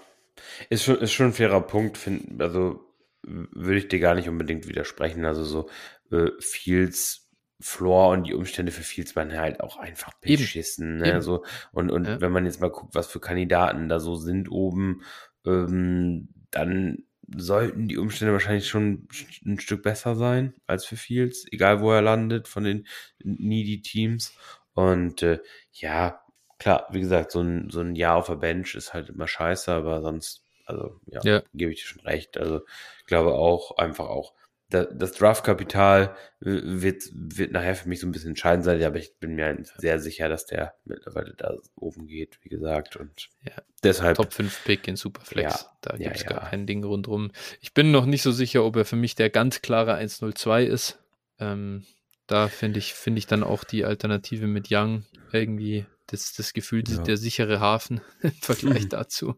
Ist schon, ist schon ein fairer Punkt, find, also würde ich dir gar nicht unbedingt widersprechen. Also so äh, Fields Floor und die Umstände für Fields waren halt auch einfach beschissen. Ne? Eben. So, und und ja. wenn man jetzt mal guckt, was für Kandidaten da so sind oben, ähm, dann sollten die Umstände wahrscheinlich schon ein Stück besser sein als für Fields, egal wo er landet von den needy Teams. Und äh, ja, klar, wie gesagt, so ein, so ein Jahr auf der Bench ist halt immer scheiße, aber sonst, also ja, ja. gebe ich dir schon recht. Also ich glaube auch, einfach auch das Draftkapital wird, wird nachher für mich so ein bisschen entscheidend sein, aber ich bin mir sehr sicher, dass der mittlerweile da oben geht, wie gesagt. Und ja, deshalb. Top 5 Pick in Superflex. Ja, da gibt es ja, gar kein Ding rundherum. Ich bin noch nicht so sicher, ob er für mich der ganz klare 102 ist. Ähm, da finde ich, finde ich dann auch die Alternative mit Young irgendwie das, das Gefühl, der sichere Hafen im Vergleich dazu.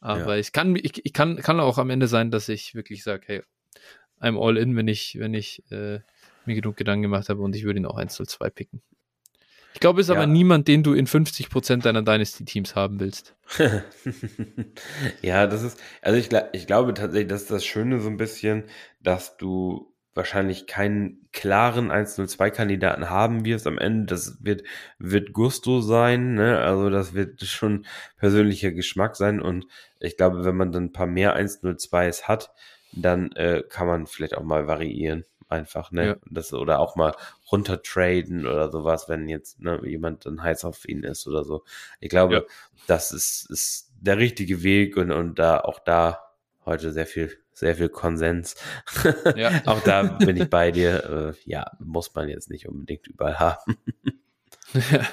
Aber ich kann, ich, ich kann, kann auch am Ende sein, dass ich wirklich sage, hey, I'm all in, wenn ich, wenn ich äh, mir genug Gedanken gemacht habe und ich würde ihn auch 1-0-2 picken. Ich glaube, es ist ja. aber niemand, den du in 50% deiner Dynasty-Teams haben willst. ja, das ist, also ich, ich glaube tatsächlich, das ist das Schöne so ein bisschen, dass du wahrscheinlich keinen klaren 1-0-2-Kandidaten haben wirst am Ende. Das wird, wird Gusto sein, ne? Also das wird schon persönlicher Geschmack sein und ich glaube, wenn man dann ein paar mehr 1-0-2s hat, dann äh, kann man vielleicht auch mal variieren. Einfach, ne? Ja. Das, oder auch mal runtertraden oder sowas, wenn jetzt ne, jemand dann heiß auf ihn ist oder so. Ich glaube, ja. das ist, ist der richtige Weg und, und da auch da heute sehr viel, sehr viel Konsens. Ja. auch da bin ich bei dir. Äh, ja, muss man jetzt nicht unbedingt überall haben. ja.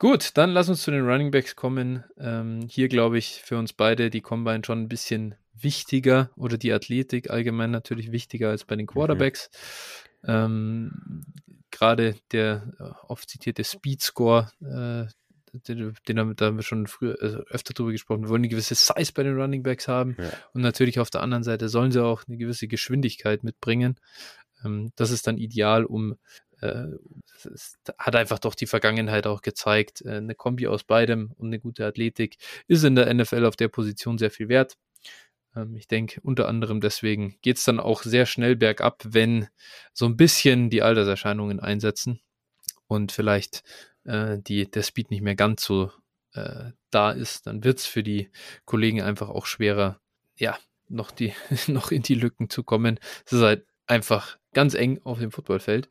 Gut, dann lass uns zu den Running Backs kommen. Ähm, hier glaube ich für uns beide die Combine schon ein bisschen wichtiger oder die Athletik allgemein natürlich wichtiger als bei den mhm. Quarterbacks. Mhm. Ähm, Gerade der äh, oft zitierte Speed Score, äh, den, den haben, da haben wir schon früher also öfter drüber gesprochen. Wir wollen eine gewisse Size bei den Running Backs haben ja. und natürlich auf der anderen Seite sollen sie auch eine gewisse Geschwindigkeit mitbringen. Ähm, das ist dann ideal, um äh, hat einfach doch die Vergangenheit auch gezeigt. Äh, eine Kombi aus beidem und eine gute Athletik ist in der NFL auf der Position sehr viel wert. Ähm, ich denke, unter anderem deswegen geht es dann auch sehr schnell bergab, wenn so ein bisschen die Alterserscheinungen einsetzen und vielleicht äh, die, der Speed nicht mehr ganz so äh, da ist, dann wird es für die Kollegen einfach auch schwerer, ja, noch, die, noch in die Lücken zu kommen. Es ist halt einfach ganz eng auf dem Footballfeld.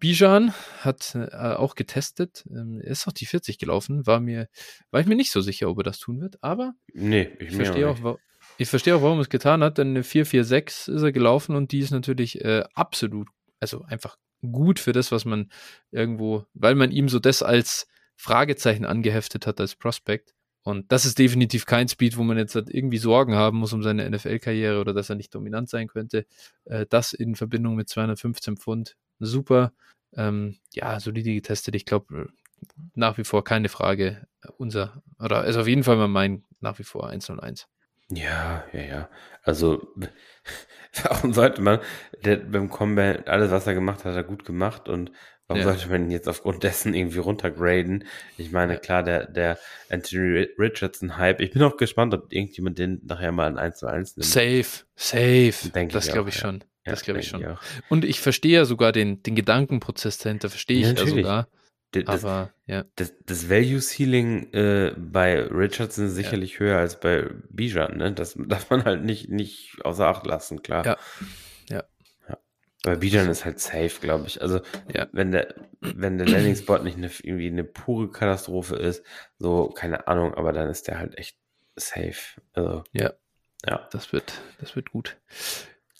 Bijan hat äh, auch getestet, ähm, ist auch die 40 gelaufen, war mir, war ich mir nicht so sicher, ob er das tun wird, aber nee, ich, ich verstehe auch, ich verstehe auch, warum es getan hat, denn eine 4-4-6 ist er gelaufen und die ist natürlich äh, absolut, also einfach gut für das, was man irgendwo, weil man ihm so das als Fragezeichen angeheftet hat als Prospect. Und das ist definitiv kein Speed, wo man jetzt halt irgendwie Sorgen haben muss um seine NFL-Karriere oder dass er nicht dominant sein könnte. Äh, das in Verbindung mit 215 Pfund, super. Ähm, ja, solide getestet. Ich glaube, nach wie vor keine Frage. Unser, oder ist auf jeden Fall mal mein nach wie vor 1 und 1. Ja, ja, ja. Also, warum sollte man, der, beim Combat, alles, was er gemacht hat, hat er gut gemacht und warum ja. sollte man ihn jetzt aufgrund dessen irgendwie runtergraden? Ich meine, klar, der, der Anthony Richardson-Hype, ich bin auch gespannt, ob irgendjemand den nachher mal ein 1 zu 1 nimmt. Safe, safe. Denk das glaube ich, schon. Ja, das glaube ich schon. Ich und ich verstehe ja sogar den, den Gedankenprozess dahinter, verstehe ich ja, ja sogar. Das, Aber, ja. Das, das Value Ceiling äh, bei Richardson ist sicherlich ja. höher als bei Bijan, ne? Das darf man halt nicht, nicht außer Acht lassen, klar. Ja. Ja. ja. Aber Bijan ist halt safe, glaube ich. Also, ja. wenn der, wenn der Landing Spot nicht eine, irgendwie eine pure Katastrophe ist, so, keine Ahnung, aber dann ist der halt echt safe. Also, ja. Ja. Das wird, das wird gut.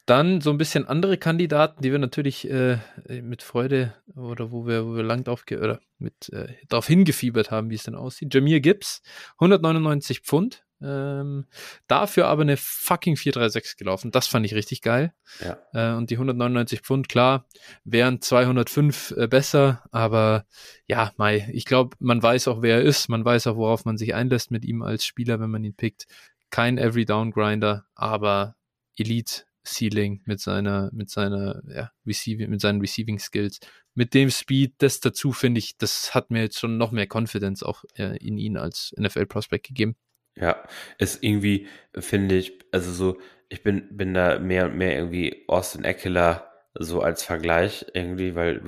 Dann so ein bisschen andere Kandidaten, die wir natürlich äh, mit Freude oder wo wir, wo wir lang drauf oder mit äh, darauf hingefiebert haben, wie es denn aussieht. Jamir Gibbs, 199 Pfund, Ähm, dafür aber eine fucking 436 gelaufen. Das fand ich richtig geil. Ja. Äh, und die 199 Pfund, klar, wären 205 äh, besser, aber ja, Mai, ich glaube, man weiß auch, wer er ist. Man weiß auch, worauf man sich einlässt mit ihm als Spieler, wenn man ihn pickt. Kein Every Down Grinder, aber Elite Ceiling mit seiner, mit seiner, ja, Receiving, mit seinen Receiving Skills. Mit dem Speed, das dazu finde ich, das hat mir jetzt schon noch mehr Confidence auch äh, in ihn als NFL Prospect gegeben. Ja, ist irgendwie, finde ich, also so, ich bin, bin da mehr und mehr irgendwie Austin Eckler so als Vergleich irgendwie, weil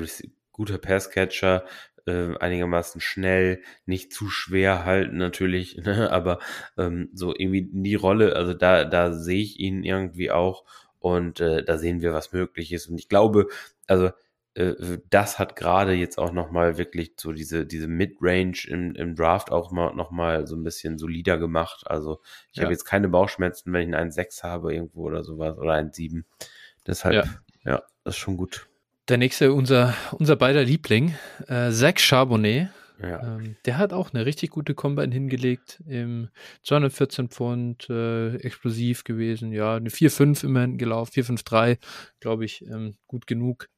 guter Passcatcher, äh, einigermaßen schnell, nicht zu schwer halten natürlich, ne, aber ähm, so irgendwie die Rolle, also da, da sehe ich ihn irgendwie auch und äh, da sehen wir, was möglich ist. Und ich glaube, also äh, das hat gerade jetzt auch nochmal wirklich so diese, diese Mid-Range im, im Draft auch mal nochmal so ein bisschen solider gemacht. Also ich ja. habe jetzt keine Bauchschmerzen, wenn ich einen 1,6 habe irgendwo oder sowas oder einen 7. Deshalb, ja. ja, das ist schon gut. Der nächste, unser, unser beider Liebling, äh, Zach Charbonnet. Ja. Ähm, der hat auch eine richtig gute Combine hingelegt im 214 Pfund, äh, explosiv gewesen, ja, eine 4,5 immerhin gelaufen, 4,5,3, glaube ich, ähm, gut genug.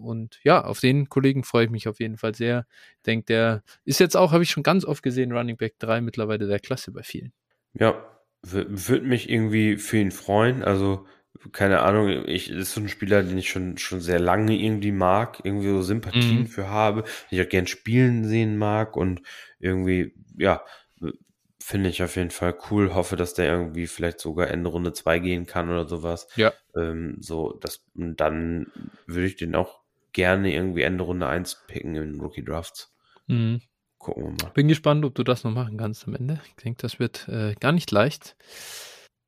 Und ja, auf den Kollegen freue ich mich auf jeden Fall sehr. Ich denke, der ist jetzt auch, habe ich schon ganz oft gesehen, Running Back 3 mittlerweile der Klasse bei vielen. Ja, würde mich irgendwie für ihn freuen. Also, keine Ahnung, ich ist so ein Spieler, den ich schon, schon sehr lange irgendwie mag, irgendwie so Sympathien mhm. für habe, den ich auch gern spielen sehen mag und irgendwie, ja, finde ich auf jeden Fall cool. Hoffe, dass der irgendwie vielleicht sogar Ende Runde 2 gehen kann oder sowas. Ja. Ähm, so, das, dann würde ich den auch gerne irgendwie Ende Runde 1 picken in Rookie Drafts. Mhm. Gucken wir mal. Bin gespannt, ob du das noch machen kannst am Ende. Ich denke, das wird äh, gar nicht leicht.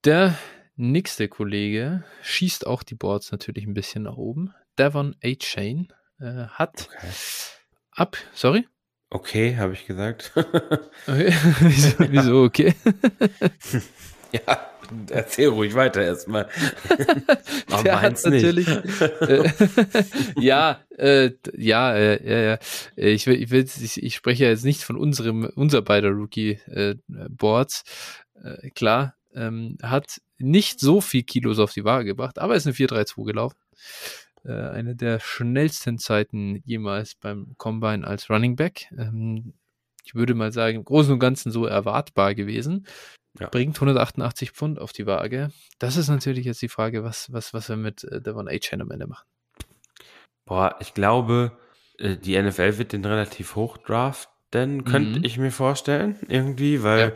Der nächste Kollege schießt auch die Boards natürlich ein bisschen nach oben. Devon A. Chain äh, hat okay. ab, sorry? Okay, habe ich gesagt. okay. wieso, wieso okay? ja, erzähl ruhig weiter erstmal. Der hat natürlich. äh, ja, äh, ja, äh, ja, ja. Ich will, ich will, ich, ich spreche ja jetzt nicht von unserem, unser beider Rookie äh, Boards. Äh, klar, ähm, hat nicht so viel Kilos auf die Waage gebracht, aber ist eine 4-3-2 gelaufen. Äh, eine der schnellsten Zeiten jemals beim Combine als Running Back. Ähm, ich würde mal sagen, im Großen und Ganzen so erwartbar gewesen. Ja. Bringt 188 Pfund auf die Waage. Das ist natürlich jetzt die Frage, was, was, was wir mit äh, Devon A-Chain am Ende machen. Boah, ich glaube, äh, die NFL wird den relativ hoch draften, könnte mhm. ich mir vorstellen, irgendwie, weil ja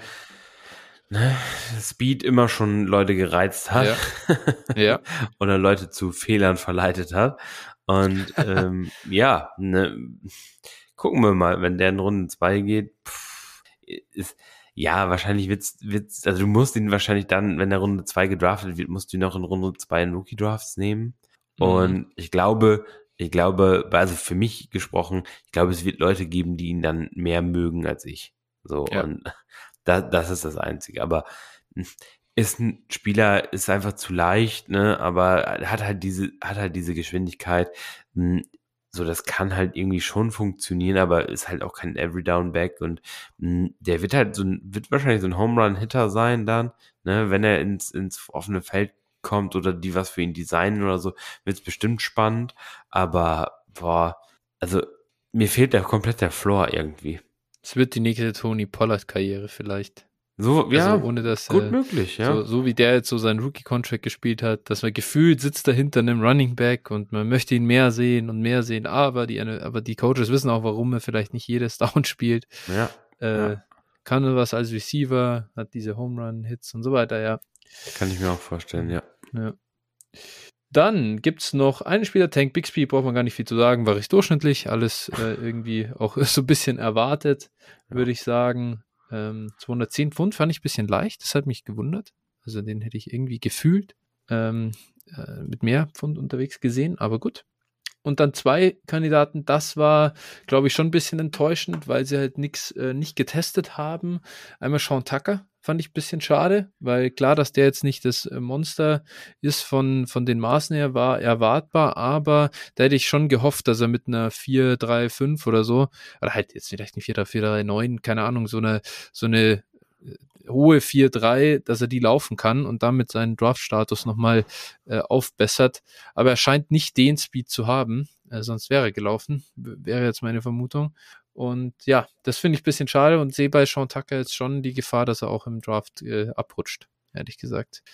ne, Speed immer schon Leute gereizt hat. Ja. ja. Oder Leute zu Fehlern verleitet hat. Und ähm, ja, ne, gucken wir mal, wenn der in Runde 2 geht, pff, ist, ja, wahrscheinlich wird's, wird's, also du musst ihn wahrscheinlich dann, wenn der Runde 2 gedraftet wird, musst du ihn noch in Runde 2 in Rookie Drafts nehmen. Mhm. Und ich glaube, ich glaube, also für mich gesprochen, ich glaube, es wird Leute geben, die ihn dann mehr mögen als ich. So, ja. und da, das ist das Einzige. Aber hm, ist ein Spieler, ist einfach zu leicht, ne? Aber hat halt diese, hat halt diese Geschwindigkeit. Hm, so, das kann halt irgendwie schon funktionieren, aber ist halt auch kein Every Down Back und hm, der wird halt so wird wahrscheinlich so ein Home Run Hitter sein dann, ne? Wenn er ins, ins offene Feld kommt oder die was für ihn designen oder so, wird es bestimmt spannend. Aber, boah, also mir fehlt da komplett der Floor irgendwie. Es wird die nächste Tony Pollard-Karriere vielleicht. So, also ja, ohne dass, gut äh, möglich, ja. So, so, wie der jetzt so seinen Rookie-Contract gespielt hat, dass man gefühlt sitzt da hinter einem Running Back und man möchte ihn mehr sehen und mehr sehen, aber die, aber die Coaches wissen auch, warum er vielleicht nicht jedes Down spielt. Ja. Äh, ja. Kann was als Receiver, hat diese Home Run-Hits und so weiter, ja. Kann ich mir auch vorstellen, ja. Ja. Dann gibt es noch einen Spieler, Tank Bixby, braucht man gar nicht viel zu sagen, war recht durchschnittlich, alles äh, irgendwie auch so ein bisschen erwartet, würde ich sagen. Ähm, 210 Pfund fand ich ein bisschen leicht, das hat mich gewundert. Also den hätte ich irgendwie gefühlt ähm, äh, mit mehr Pfund unterwegs gesehen, aber gut. Und dann zwei Kandidaten, das war, glaube ich, schon ein bisschen enttäuschend, weil sie halt nichts äh, nicht getestet haben. Einmal Sean Tucker, fand ich ein bisschen schade, weil klar, dass der jetzt nicht das äh, Monster ist von, von den Maßen her, war erwartbar, aber da hätte ich schon gehofft, dass er mit einer 4-3-5 oder so, oder halt jetzt vielleicht nicht 4-3-4-3-9, keine Ahnung, so eine, so eine äh, hohe 4-3, dass er die laufen kann und damit seinen Draft-Status nochmal äh, aufbessert. Aber er scheint nicht den Speed zu haben, äh, sonst wäre er gelaufen, wäre jetzt meine Vermutung. Und ja, das finde ich ein bisschen schade und sehe bei Sean Tucker jetzt schon die Gefahr, dass er auch im Draft äh, abrutscht, ehrlich gesagt.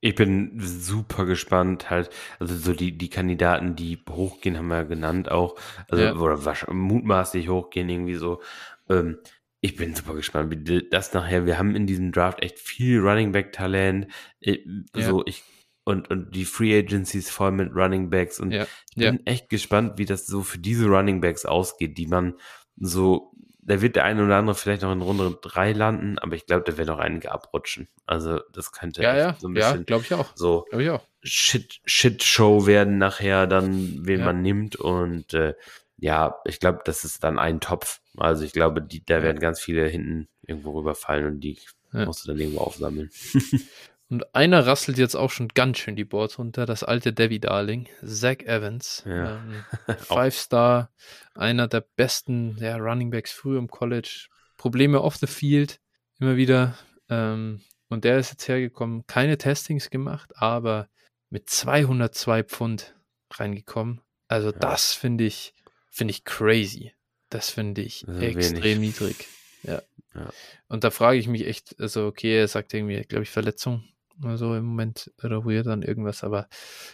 Ich bin super gespannt, halt, also so die, die Kandidaten, die hochgehen, haben wir ja genannt auch, also Ja. oder mutmaßlich hochgehen, irgendwie so. Ähm, ich bin super gespannt, wie das nachher, wir haben in diesem Draft echt viel Running Back Talent, äh, Ja. so ich und, und die Free Agencies voll mit Running Backs und Ja, ich bin echt gespannt, wie das so für diese Running Backs ausgeht, die man so, da wird der eine oder andere vielleicht noch in Runde drei landen, aber ich glaube, da werden noch einige abrutschen. Also das könnte Ja, ja, so ein ja, bisschen glaube ich auch. so ich auch. Shit, Shit Show werden nachher dann, wen Ja. man nimmt und äh, ja, ich glaube, das ist dann ein Topf. Also ich glaube, die, da Ja. werden ganz viele hinten irgendwo rüberfallen und die Ja. musst du dann irgendwo aufsammeln. Und einer rasselt jetzt auch schon ganz schön die Boards runter, das alte Debbie Darling, Zach Evans. Ja. Ähm, Five-Star, einer der besten ja, Running Backs früher im College. Probleme off the field, immer wieder. Ähm, und der ist jetzt hergekommen, keine Testings gemacht, aber mit 202 Pfund reingekommen. Also das finde ich, finde ich crazy. Das finde ich ist extrem wenig. niedrig. Ja. Ja. Und da frage ich mich echt, also okay, er sagt irgendwie, glaube ich, Verletzung oder so im Moment oder weird dann irgendwas, aber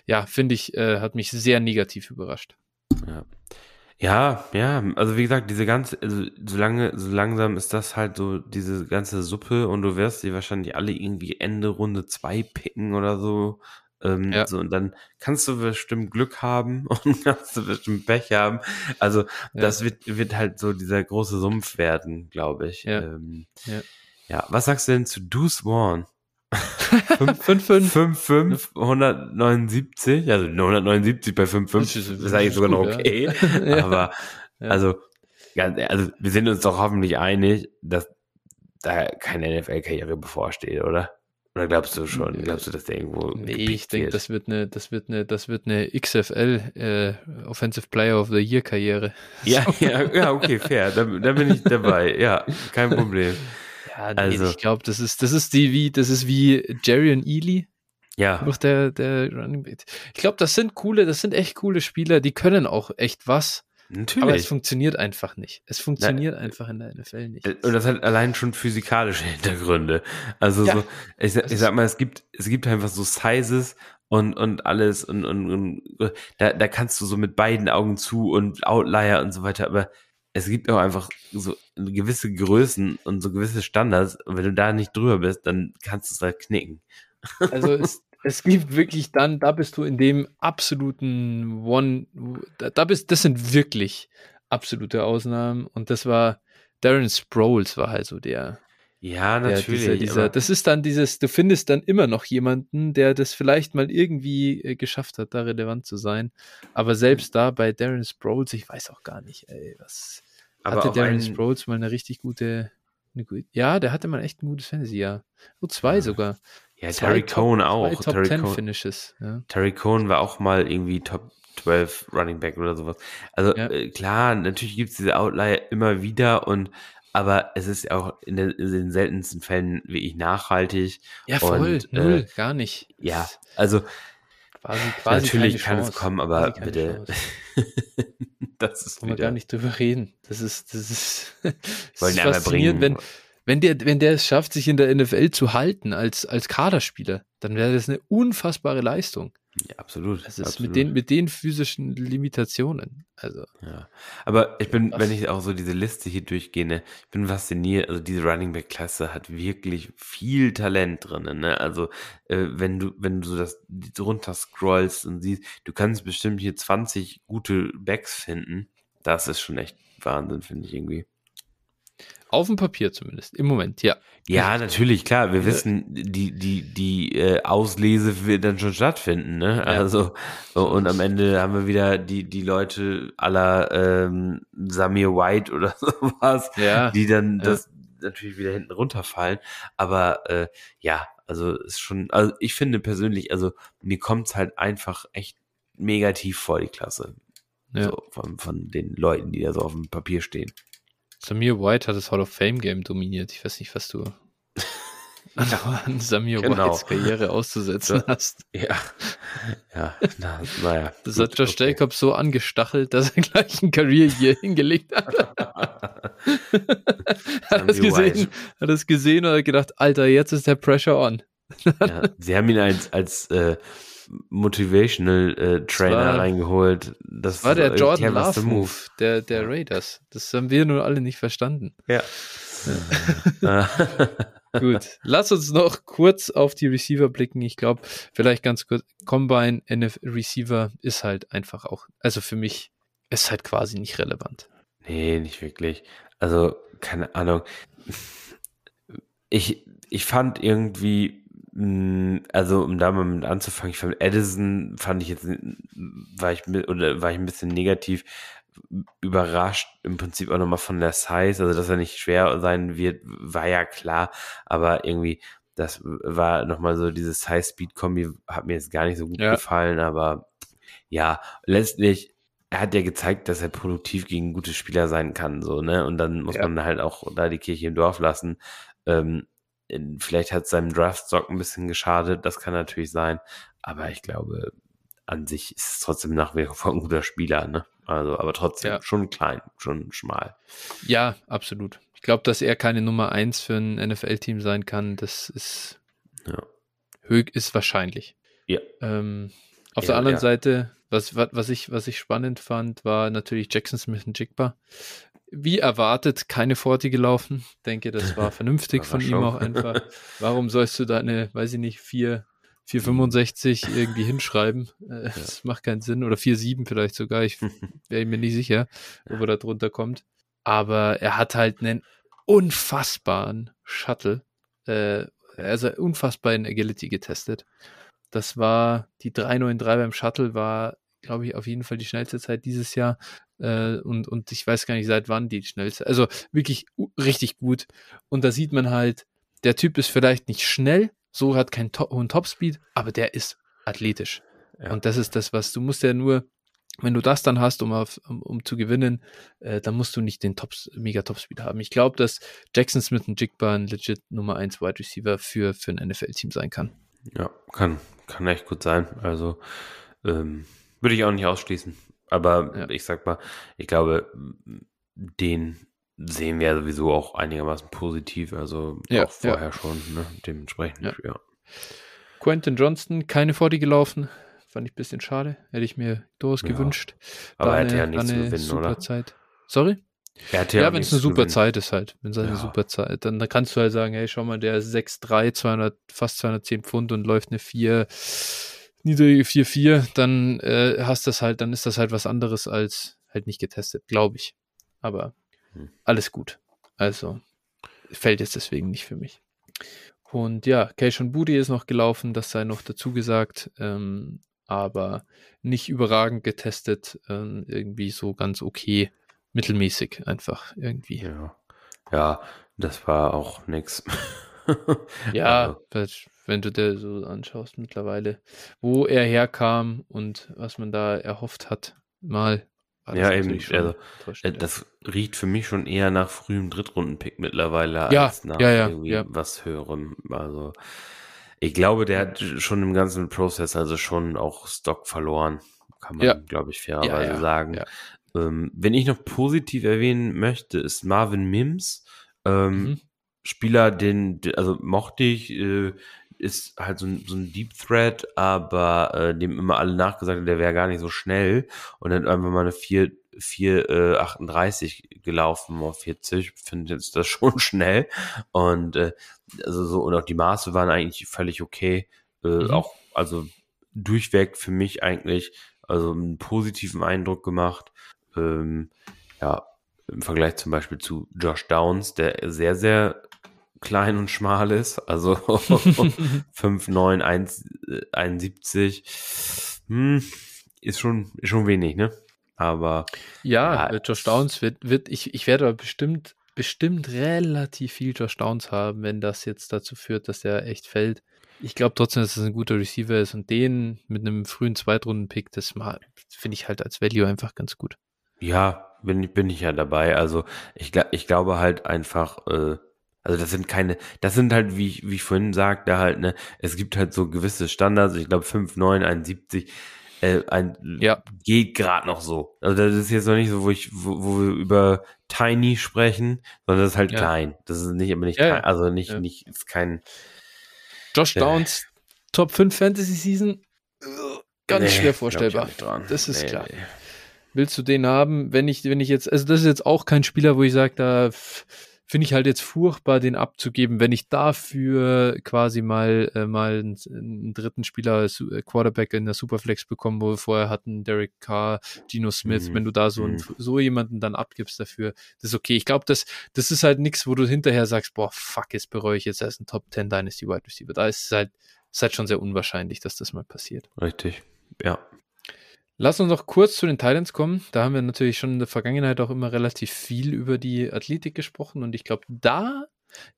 ja, finde ich, äh, hat mich sehr negativ überrascht. Ja. Ja, ja, also wie gesagt, diese ganze, also so lange, so langsam ist das halt so diese ganze Suppe und du wirst die wahrscheinlich alle irgendwie Ende Runde zwei picken oder so. Ähm, Ja. so und dann kannst du bestimmt Glück haben und kannst du bestimmt Pech haben. Also Ja. das wird, wird halt so dieser große Sumpf werden, glaube ich. Ja. Ähm, Ja. was sagst du denn zu Deuce Warren? 5-5. 5-5, 179, also 179 bei 5-5 Das ist, ist- eigentlich sogar noch gut, okay. Ja. Aber Ja. also, also wir sind uns doch hoffentlich einig, dass da keine NFL-Karriere bevorsteht, oder? Oder glaubst du schon? Nee. Glaubst du, dass der irgendwo Nee, ich denke, das wird eine, das wird eine, das wird eine XFL äh, Offensive Player of the Year Karriere. Ja, ja, ja, okay, fair. Da, da bin ich dabei. Ja, kein Problem. Ja, nee, Also- ich glaube, das ist, das ist die wie, das ist wie Jerry und Ely, Ja, noch der, der Running Back. Ich glaube, das sind coole, das sind echt coole Spieler, die können auch echt was, aber es natürlich. funktioniert einfach nicht. Es funktioniert einfach in der NFL nicht. Äh, Und das hat allein schon physikalische Hintergründe. Also Ja. so, ich, ich ist- sag mal, es gibt, es gibt einfach so Sizes und, und alles und, und, und da, da kannst du so mit beiden Augen zu und Outlier und so weiter, aber es gibt auch einfach so gewisse Größen und so gewisse Standards und wenn du da nicht drüber bist, dann kannst du es halt knicken. Also es, es gibt wirklich dann, da bist du in dem absoluten One, da, da bist, das sind wirklich absolute Ausnahmen und das war Darren Sproles war halt so der, Ja, der natürlich. dieser, dieser, aber- das ist dann dieses, du findest dann immer noch jemanden, der das vielleicht mal irgendwie äh, geschafft hat, da relevant zu sein, aber selbst da bei Darren Sproles, ich weiß auch gar nicht, ey, was aber hatte Darren Sproles mal eine richtig gute, eine gute, ja, der hatte mal echt ein gutes Fantasy-Jahr, so zwei Ja. sogar. ja, Zwei Terry Cohn auch. Top Terry 10 Cohn, Finishes, ja. Terry Cohn war auch mal irgendwie Top 12 Running Back oder sowas. Also Ja. äh, klar, natürlich gibt es diese Outlier immer wieder und aber es ist auch in den, in den seltensten Fällen wirklich nachhaltig. Ja, voll, Und, äh, null, gar nicht. Ja, also quasi, quasi natürlich kann Chance. es kommen, aber bitte. Das ist Wollen wir wieder. gar nicht drüber reden. Das ist, das ist, Wollen ist wir faszinierend, wenn, wenn der, wenn der es schafft, sich in der NFL zu halten als, als Kaderspieler, dann wäre das eine unfassbare Leistung. Ja, absolut. Das ist absolut. mit den, mit den physischen Limitationen. Also, Ja. Aber ich bin, wenn ich auch so diese Liste hier durchgehe, ne, ich bin fasziniert. Also diese Running Back Klasse hat wirklich viel Talent drin. Ne? Also äh, wenn du, wenn du so das runter scrollst und siehst, du kannst bestimmt hier 20 gute Backs finden. Das ist schon echt Wahnsinn, finde ich irgendwie. Auf dem Papier zumindest, im Moment, ja. Ja, natürlich, klar. Wir Ja. wissen, die, die, die äh, Auslese wird dann schon stattfinden, ne? Also, und am Ende haben wir wieder die, die Leute aller ähm, Samir White oder sowas, Ja, die dann ja. das natürlich wieder hinten runterfallen. Aber äh, ja, also ist schon, also ich finde persönlich, also mir kommt's halt einfach echt negativ vor, die Klasse. ja. So, von, von den Leuten, die da so auf dem Papier stehen. Samir White hat das Hall of Fame Game dominiert. Ich weiß nicht, was du. ja, an Samir genau. Whites Karriere auszusetzen Ja. hast. Ja, ja, na, naja. Das gut, hat Josh okay. Jacobs so angestachelt, dass er gleich ein Career hier hingelegt hat. hat es gesehen, hat es gesehen und hat gedacht, Alter, jetzt ist der Pressure on. Ja, sie haben ihn als, als äh, Motivational äh, Trainer war- reingeholt. Das War der Jordan Love Move der, der Raiders. Das haben wir nur alle nicht verstanden. Ja. Äh, Gut, lass uns noch kurz auf die Receiver blicken. Ich glaube, vielleicht ganz kurz, Combine NF Receiver ist halt einfach auch, also für mich ist halt quasi nicht relevant. nee, nicht wirklich. Also, keine Ahnung. Ich, ich fand irgendwie, also um da mal mit anzufangen, ich fand Edison fand ich jetzt, war ich, oder war ich ein bisschen negativ überrascht, im Prinzip auch nochmal von der Size, also dass er nicht schwer sein wird, war ja klar, aber irgendwie, das war nochmal so diese Size-Speed-Kombi, hat mir jetzt gar nicht so gut Ja. gefallen, aber ja, letztlich, er hat ja gezeigt, dass er produktiv gegen gute Spieler sein kann, so, ne, und dann muss Ja. man halt auch da die Kirche im Dorf lassen, ähm, in- vielleicht hat seinem Draftstock ein bisschen geschadet, das kann natürlich sein, aber ich glaube, an sich ist es trotzdem nach wie vor ein guter Spieler, ne? Also, aber trotzdem Ja. schon klein, schon schmal. Ja, absolut. Ich glaube, dass er keine Nummer eins für ein NFL-Team sein kann, das ist, Ja. höch, ist wahrscheinlich. Ja. Ähm, auf Ja, der anderen. Seite, was, was, was, ich, was ich spannend fand, war natürlich Jackson Smith und Jigba. Wie erwartet, keine 40 gelaufen. Denke, das war vernünftig von ihm auch einfach. Warum sollst du deine, weiß ich nicht, 4, 465 irgendwie hinschreiben? Äh, Das macht keinen Sinn. Oder 4,7 vielleicht sogar. Ich wäre mir nicht sicher, ob er da drunter kommt. Aber er hat halt einen unfassbaren Shuttle, äh, also unfassbar in Agility getestet. Das war, die 393 beim Shuttle war, glaube ich, auf jeden Fall die schnellste Zeit dieses Jahr. Äh, und, und ich weiß gar nicht, seit wann die schnellste. Also wirklich richtig gut. Und da sieht man halt, der Typ ist vielleicht nicht schnell, so hat keinen to hohen Topspeed, aber der ist athletisch. Ja. Und das ist das, was du musst ja nur, wenn du das dann hast, um, auf, um, um zu gewinnen, äh, dann musst du nicht den Tops, mega Topspeed haben. Ich glaube, dass Jackson Smith und Jigba ein legit Nummer 1 Wide Receiver für, für ein NFL-Team sein kann. Ja, kann, kann echt gut sein. Also ähm, würde ich auch nicht ausschließen. Aber Ja. ich sag mal, ich glaube, den sehen wir sowieso auch einigermaßen positiv. Also Ja, auch vorher schon, ne? Dementsprechend, Ja. ja. Quentin Johnston, keine 40 gelaufen. Fand ich ein bisschen schade. Hätte ich mir durchaus Ja. gewünscht. Aber War er hätte ja eine- nichts war zu gewinnen, super oder? Zeit. Sorry? Ja, auch wenn es nichts eine super gewinnen. Zeit ist halt. Wenn es eine Ja. super Zeit, dann, dann kannst du halt sagen, hey, schau mal, der ist 6'3, 200, fast 210 Pfund und läuft eine 4, niedrige 4-4, dann äh, hast das halt, dann ist das halt was anderes als halt nicht getestet, glaube ich. Aber Hm. alles gut. Also fällt jetzt deswegen nicht für mich. Und ja, Keishon Budi ist noch gelaufen, das sei noch dazu gesagt, ähm, aber nicht überragend getestet, ähm, irgendwie so ganz okay, mittelmäßig einfach irgendwie. Ja. ja, das war auch nix. Ja, Also, das- wenn du dir so anschaust mittlerweile, wo er herkam und was man da erhofft hat, mal. Ja, eben, also, Äh. Das riecht für mich schon eher nach frühem Drittrunden-Pick mittlerweile Ja, als nach ja, ja, irgendwie was höherem. Also ich glaube, der hat schon im ganzen Prozess also schon auch Stock verloren. Kann man, Ja. glaube ich, fairerweise sagen. Ähm, wenn ich noch positiv erwähnen möchte, ist Marvin Mims. Ähm, Mhm. Spieler, den, den- also mochte ich, äh, ist halt so ein, so ein Deep Threat, aber äh, dem immer alle nachgesagt haben, der wäre gar nicht so schnell. Und dann einfach mal eine 4, 4 äh, 38 gelaufen auf 40, finde jetzt das schon schnell. Und äh, also so und auch die Maße waren eigentlich völlig okay, äh, Mhm. auch also durchweg für mich eigentlich also einen positiven Eindruck gemacht, ähm, ja im Vergleich zum Beispiel zu Josh Downs, der sehr sehr klein und schmal ist, also 5, 9, 1, äh, 71, hm, ist schon, ist schon wenig, ne? Aber Ja, Ja, äh, Josh Downs wird, wird ich, ich werde aber bestimmt, bestimmt relativ viel Josh Downs haben, wenn das jetzt dazu führt, dass er echt fällt. Ich glaube trotzdem, dass es ein guter Receiver ist und den mit einem frühen Zweitrunden-Pick, das finde ich halt als Value einfach ganz gut. ja, bin, bin ich ja dabei. Also ich, ich glaube halt einfach, äh, Also das sind keine, das sind halt, wie ich, wie ich vorhin sagte, halt, ne, es gibt halt so gewisse Standards, ich glaube 5, 9, 71, äh, ein, Ja. geht gerade noch so. Also das ist jetzt noch nicht so, wo ich, wo, wo wir über Tiny sprechen, sondern das ist halt Ja. klein. Das ist nicht, aber nicht, Ja, klein, also nicht, nicht, ist kein, Josh Ja. Downs, Top 5 Fantasy Season, äh, ganz Nee, schwer vorstellbar. Das ist Nee, klar. nee. Willst du den haben, wenn ich, wenn ich jetzt, also das ist jetzt auch kein Spieler, wo ich sage, da finde ich halt jetzt furchtbar, den abzugeben, wenn ich dafür quasi mal, äh, mal einen, einen dritten Spieler als äh, Quarterback in der Superflex bekommen, wo wir vorher hatten, Derek Carr, Geno Smith, Mhm. wenn du da so, einen, Mhm. so jemanden dann abgibst dafür, das ist okay. Ich glaube, das, das ist halt nichts, wo du hinterher sagst, boah, fuck, jetzt bereue ich jetzt erst ein Top 10 Dynasty Wide Receiver. Da ist es halt, ist halt schon sehr unwahrscheinlich, dass das mal passiert. Richtig. Ja. Lass uns noch kurz zu den Titans kommen. Da haben wir natürlich schon in der Vergangenheit auch immer relativ viel über die Athletik gesprochen und ich glaube, da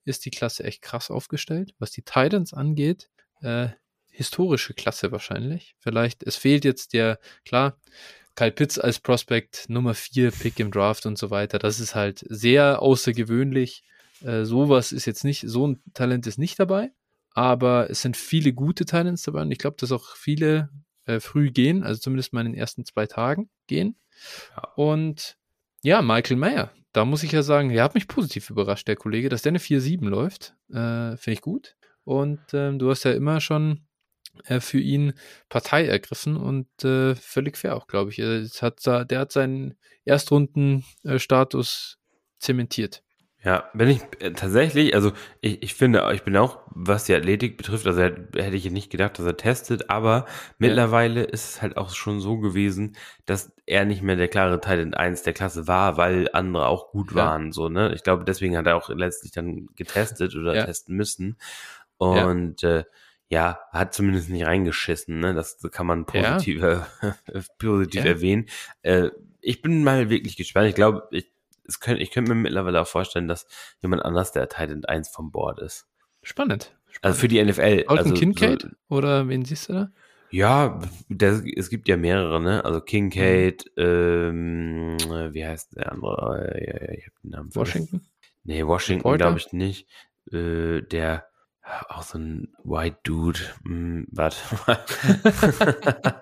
ist die Klasse echt krass aufgestellt. Was die Titans angeht, äh, historische Klasse wahrscheinlich. Vielleicht, es fehlt jetzt der, klar, Kyle Pitts als Prospect, Nummer 4 Pick im Draft und so weiter. Das ist halt sehr außergewöhnlich. Äh, sowas ist jetzt nicht, so ein Talent ist nicht dabei, aber es sind viele gute Talents dabei und ich glaube, dass auch viele äh, früh gehen, also zumindest mal in den ersten zwei Tagen gehen. Und ja, Michael Mayer, da muss ich ja sagen, er hat mich positiv überrascht, der Kollege, dass der eine 4-7 läuft. Äh, Finde ich gut. Und ähm, du hast ja immer schon äh, für ihn Partei ergriffen und äh, völlig fair auch, glaube ich. Er hat, der hat seinen Erstrunden-Status zementiert. Ja, wenn ich äh, tatsächlich, also ich, ich finde, ich bin auch, was die Athletik betrifft, also hätte ich nicht gedacht, dass er testet, aber mittlerweile ist es halt auch schon so gewesen, dass er nicht mehr der klare Teil 1 der Klasse war, weil andere auch gut Ja. waren, so, ne? Ich glaube, deswegen hat er auch letztlich dann getestet oder Ja. testen müssen. Und äh, ja, hat zumindest nicht reingeschissen, ne? Das kann man Ja. positiv, positiv Ja. erwähnen. Äh, ich bin mal wirklich gespannt. Ich glaube, ich, es könnt, ich könnte mir mittlerweile auch vorstellen, dass jemand anders der Titan 1 vom Board ist. Spannend. Also für die NFL. Alton also Kincaid? So, Oder wen siehst du da? ja, der, es gibt ja mehrere, ne? Also Kincaid, Mhm. ähm, wie heißt der andere? Äh, ja, ja, ich hab den Namen vergessen. Washington? Nee, Washington glaube ich nicht. Äh, der auch so ein White Dude. Hm, warte mal.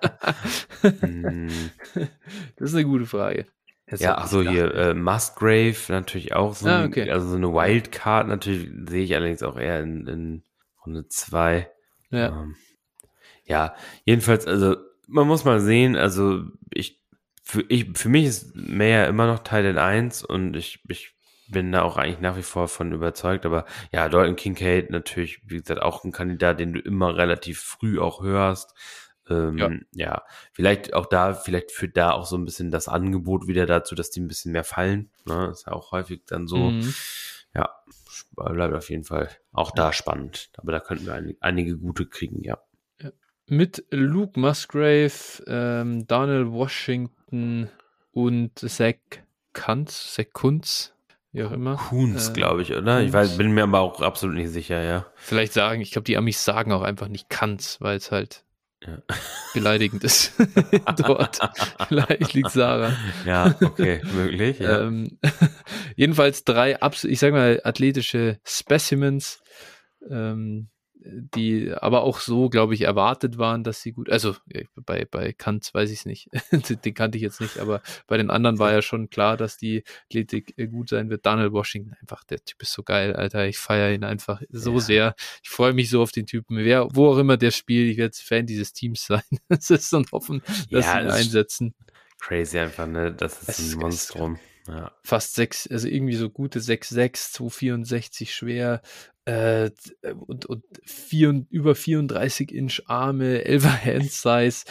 Hm, Das ist eine gute Frage. Jetzt ja, ach so hier äh, Musgrave natürlich auch so, Ah, ein, okay. also so eine Wildcard natürlich sehe ich allerdings auch eher in, in Runde zwei. Ja. Ähm, ja, jedenfalls, also man muss mal sehen, also ich für, ich, für mich ist Meyer immer noch Teil in 1 und ich, ich bin da auch eigentlich nach wie vor von überzeugt, aber ja, Dalton Kincaid natürlich, wie gesagt, auch ein Kandidat, den du immer relativ früh auch hörst. Ähm, Ja. ja. vielleicht auch da, vielleicht führt da auch so ein bisschen das Angebot wieder dazu, dass die ein bisschen mehr fallen. Ne? Ist ja auch häufig dann so. Mhm. Ja, bleibt auf jeden Fall auch da spannend. Aber da könnten wir ein, einige gute kriegen, ja. Mit Luke Musgrave, ähm, Daniel Washington und Zach Kuntz, Zach Kunz, wie auch immer. Kunz, Äh, glaube ich, oder? Ich Kunz. weiß, bin mir aber auch absolut nicht sicher, ja. Vielleicht sagen, ich glaube, die Amis sagen auch einfach nicht Kanz, weil es halt Ja. beleidigend ist dort. Vielleicht liegt Sarah. Ja, okay, möglich. Ja. Ähm, jedenfalls drei, ich sag mal, athletische Specimens, ähm, die aber auch so, glaube ich, erwartet waren, dass sie gut, also ja, bei, bei Kant weiß ich es nicht, den kannte ich jetzt nicht, aber bei den anderen war ja schon klar, dass die Athletik äh, gut sein wird. Daniel Washington, einfach, der Typ ist so geil, Alter, ich feiere ihn einfach so Ja. sehr. Ich freue mich so auf den Typen, wer, wo auch immer der spielt, ich werde Fan dieses Teams sein. Es ist und hoffen, dass Ja, sie ihn ist- einsetzen. Crazy einfach, ne? Das ist Es ist ein Monstrum. Ja. fast sechs, also irgendwie so gute 6,6, 264 schwer äh, und, und vier, und über 34 Inch Arme, 11er Hand Size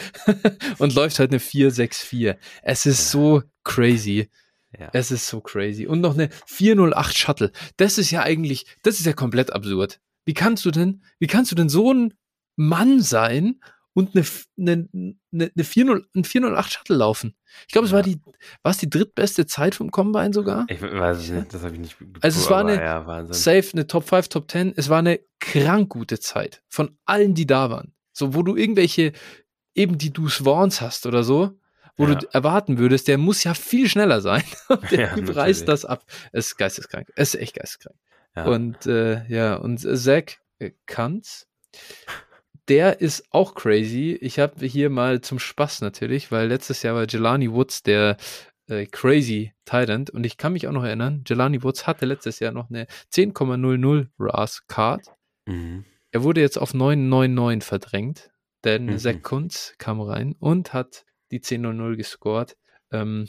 und läuft halt eine 464. Es ist so crazy. ja. Es ist so crazy. Und noch eine 408 Shuttle. Das ist ja eigentlich, das ist ja komplett absurd. Wie kannst du denn, wie kannst du denn so ein Mann sein und eine, eine, eine, eine 40, ein 408 Shuttle laufen? Ich glaube, es war Ja. die, war es die drittbeste Zeit vom Combine sogar? Ich weiß es nicht, das habe ich nicht Also es war eine ja. Safe, eine Top 5, Top 10. Es war eine krank gute Zeit von allen, die da waren. So, wo du irgendwelche, eben die du Swans hast oder so, wo Ja. du erwarten würdest, der muss ja viel schneller sein. Der Ja, reißt das ab. Es ist geisteskrank. Es ist echt geisteskrank. Ja. Und äh, ja, und Zach Kantz, der ist auch crazy. Ich habe hier mal zum Spaß natürlich, weil letztes Jahr war Jelani Woods der äh, crazy Titan und ich kann mich auch noch erinnern, Jelani Woods hatte letztes Jahr noch eine 10,00 RAS Card. Mhm. Er wurde jetzt auf 9,99 verdrängt, denn Mhm. Zach Kunz kam rein und hat die 10,00 gescored. Ähm,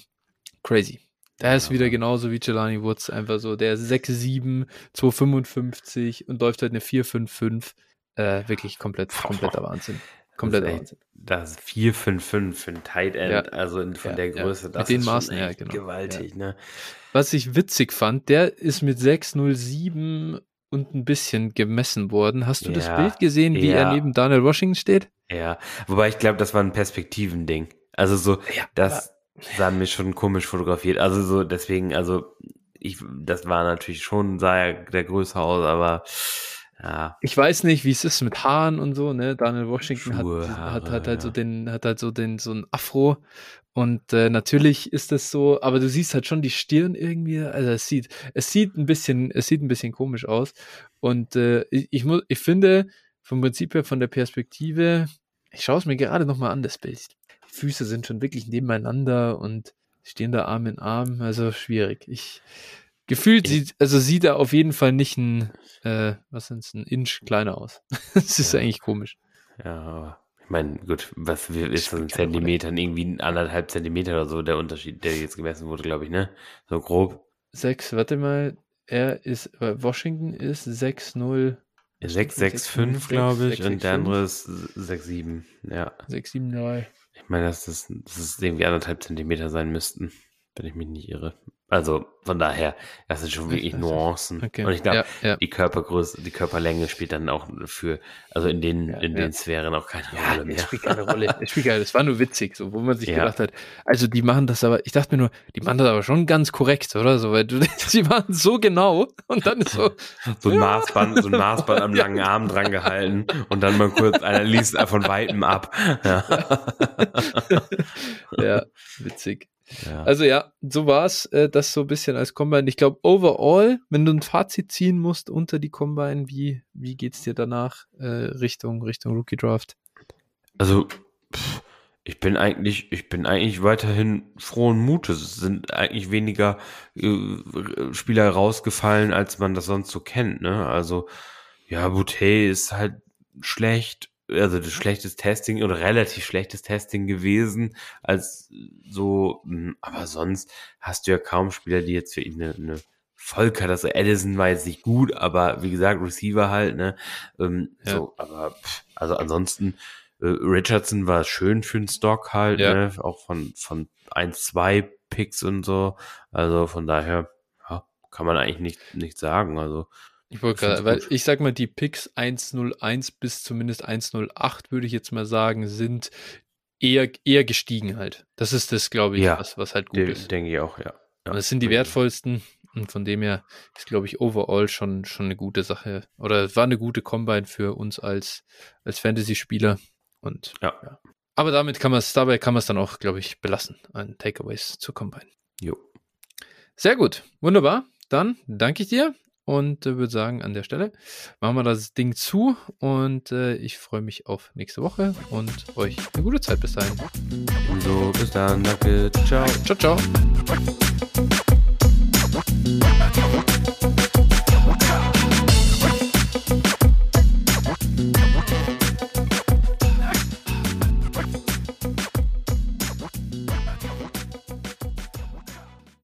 crazy. Der ist Ja, wieder genauso wie Jelani Woods, einfach so der 6,7, 2,55 und läuft halt eine 4,55. Äh, wirklich komplett, kompletter Wahnsinn. Kompletter Wahnsinn. Das ist 4-5-5 für ein Tight End, Ja. also in, von Ja, der ja. Größe, Mit das den ist Maßen, ja, genau. gewaltig, ne? Was ich witzig fand, der ist mit 6,07 und ein bisschen gemessen worden. Hast du das Ja, Bild gesehen, wie er ja. neben Daniel Washington steht? Ja, wobei ich glaube, das war ein Perspektivending. Also so, Ja, das sah mir schon komisch fotografiert. Also so, deswegen, also ich, das war natürlich schon, sah ja der größer aus, aber ja, Ich weiß nicht, wie es ist mit Haaren und so, ne? Daniel Washington Schuhe, hat, hat, Haare, hat halt so ja. den, hat halt so den, so ein Afro. Und äh, natürlich ist das so, aber du siehst halt schon die Stirn irgendwie, also es sieht, es sieht ein bisschen, es sieht ein bisschen komisch aus. Und äh, ich, ich muss, ich finde, vom Prinzip her, von der Perspektive, ich schaue es mir gerade nochmal an, das Bild. Die Füße sind schon wirklich nebeneinander und stehen da Arm in Arm, also schwierig. Ich gefühlt sieht, also sieht er auf jeden Fall nicht ein, äh, was sind's, ein Inch kleiner aus. das ist Ja. eigentlich komisch. ja, aber ich meine, gut, was ist so in. Zentimetern, irgendwie anderthalb Zentimeter oder so der Unterschied, der jetzt gemessen wurde, glaube ich, ne? So grob. Sechs, warte mal, er ist, äh, Washington ist 6-0, 6,65, glaube ich, und der 6,65. andere ist 6,7, ja. 6-7-0. Ich meine, dass das, dass es irgendwie anderthalb Zentimeter sein müssten, wenn ich mich nicht irre. Also von daher, das sind schon wirklich Nuancen. Okay. Und ich glaube, ja, ja. die Körpergröße, die Körperlänge spielt dann auch für, also in den, Ja, in den Sphären auch keine Rolle mehr. es spielt keine Rolle. Es spielt keine, es war nur witzig, so, wo man sich gedacht hat, also die machen das aber, ich dachte mir nur, die machen das aber schon ganz korrekt, oder? So, weil sie machen so genau und dann ist so, So ein Maßband, so ein Maßband am langen Arm dran gehalten und dann mal kurz, einer liest von weitem ab. Ja, witzig. Ja. Also ja, so war's, äh, das so ein bisschen als Combine. Ich glaube, overall, wenn du ein Fazit ziehen musst unter die Combine, wie, wie geht's dir danach äh, Richtung, Richtung Rookie Draft? Also, pff, ich bin eigentlich, ich bin eigentlich weiterhin frohen Mutes. Es sind eigentlich weniger äh, Spieler rausgefallen, als man das sonst so kennt, ne? Also, ja, Boutet ist halt schlecht, also das schlechtes Testing oder relativ schlechtes Testing gewesen, als so, mh, aber sonst hast du ja kaum Spieler, die jetzt für ihn eine, eine Vollkatastrophe. Edison war jetzt nicht gut, aber wie gesagt, Receiver halt, ne? Ähm, Ja. So, aber pff, also ansonsten äh, Richardson war schön für den Stock halt, Ja. ne? Auch von, von 1, 2 Picks und so. Also von daher, ja, kann man eigentlich nicht, nicht sagen. Also, Ich wollte gerade, weil ich sag mal, die Picks 101 bis zumindest 108, würde ich jetzt mal sagen, sind eher, eher gestiegen halt. Das ist das, glaube ich, Ja, was, was halt gut de- ist. denke ich auch, ja. ja. Und es sind die wertvollsten und von dem her ist, glaube ich, overall schon, schon eine gute Sache. Oder es war eine gute Combine für uns als, als Fantasy-Spieler. Und Ja. Aber damit kann man es, dabei kann man es dann auch, glaube ich, belassen an Takeaways zur Combine. Jo. Sehr gut, wunderbar. Dann danke ich dir und äh, würde sagen, an der Stelle machen wir das Ding zu. Und äh, ich freue mich auf nächste Woche und euch eine gute Zeit bis dahin. So, bis dann. Danke. Ciao. Ciao, ciao.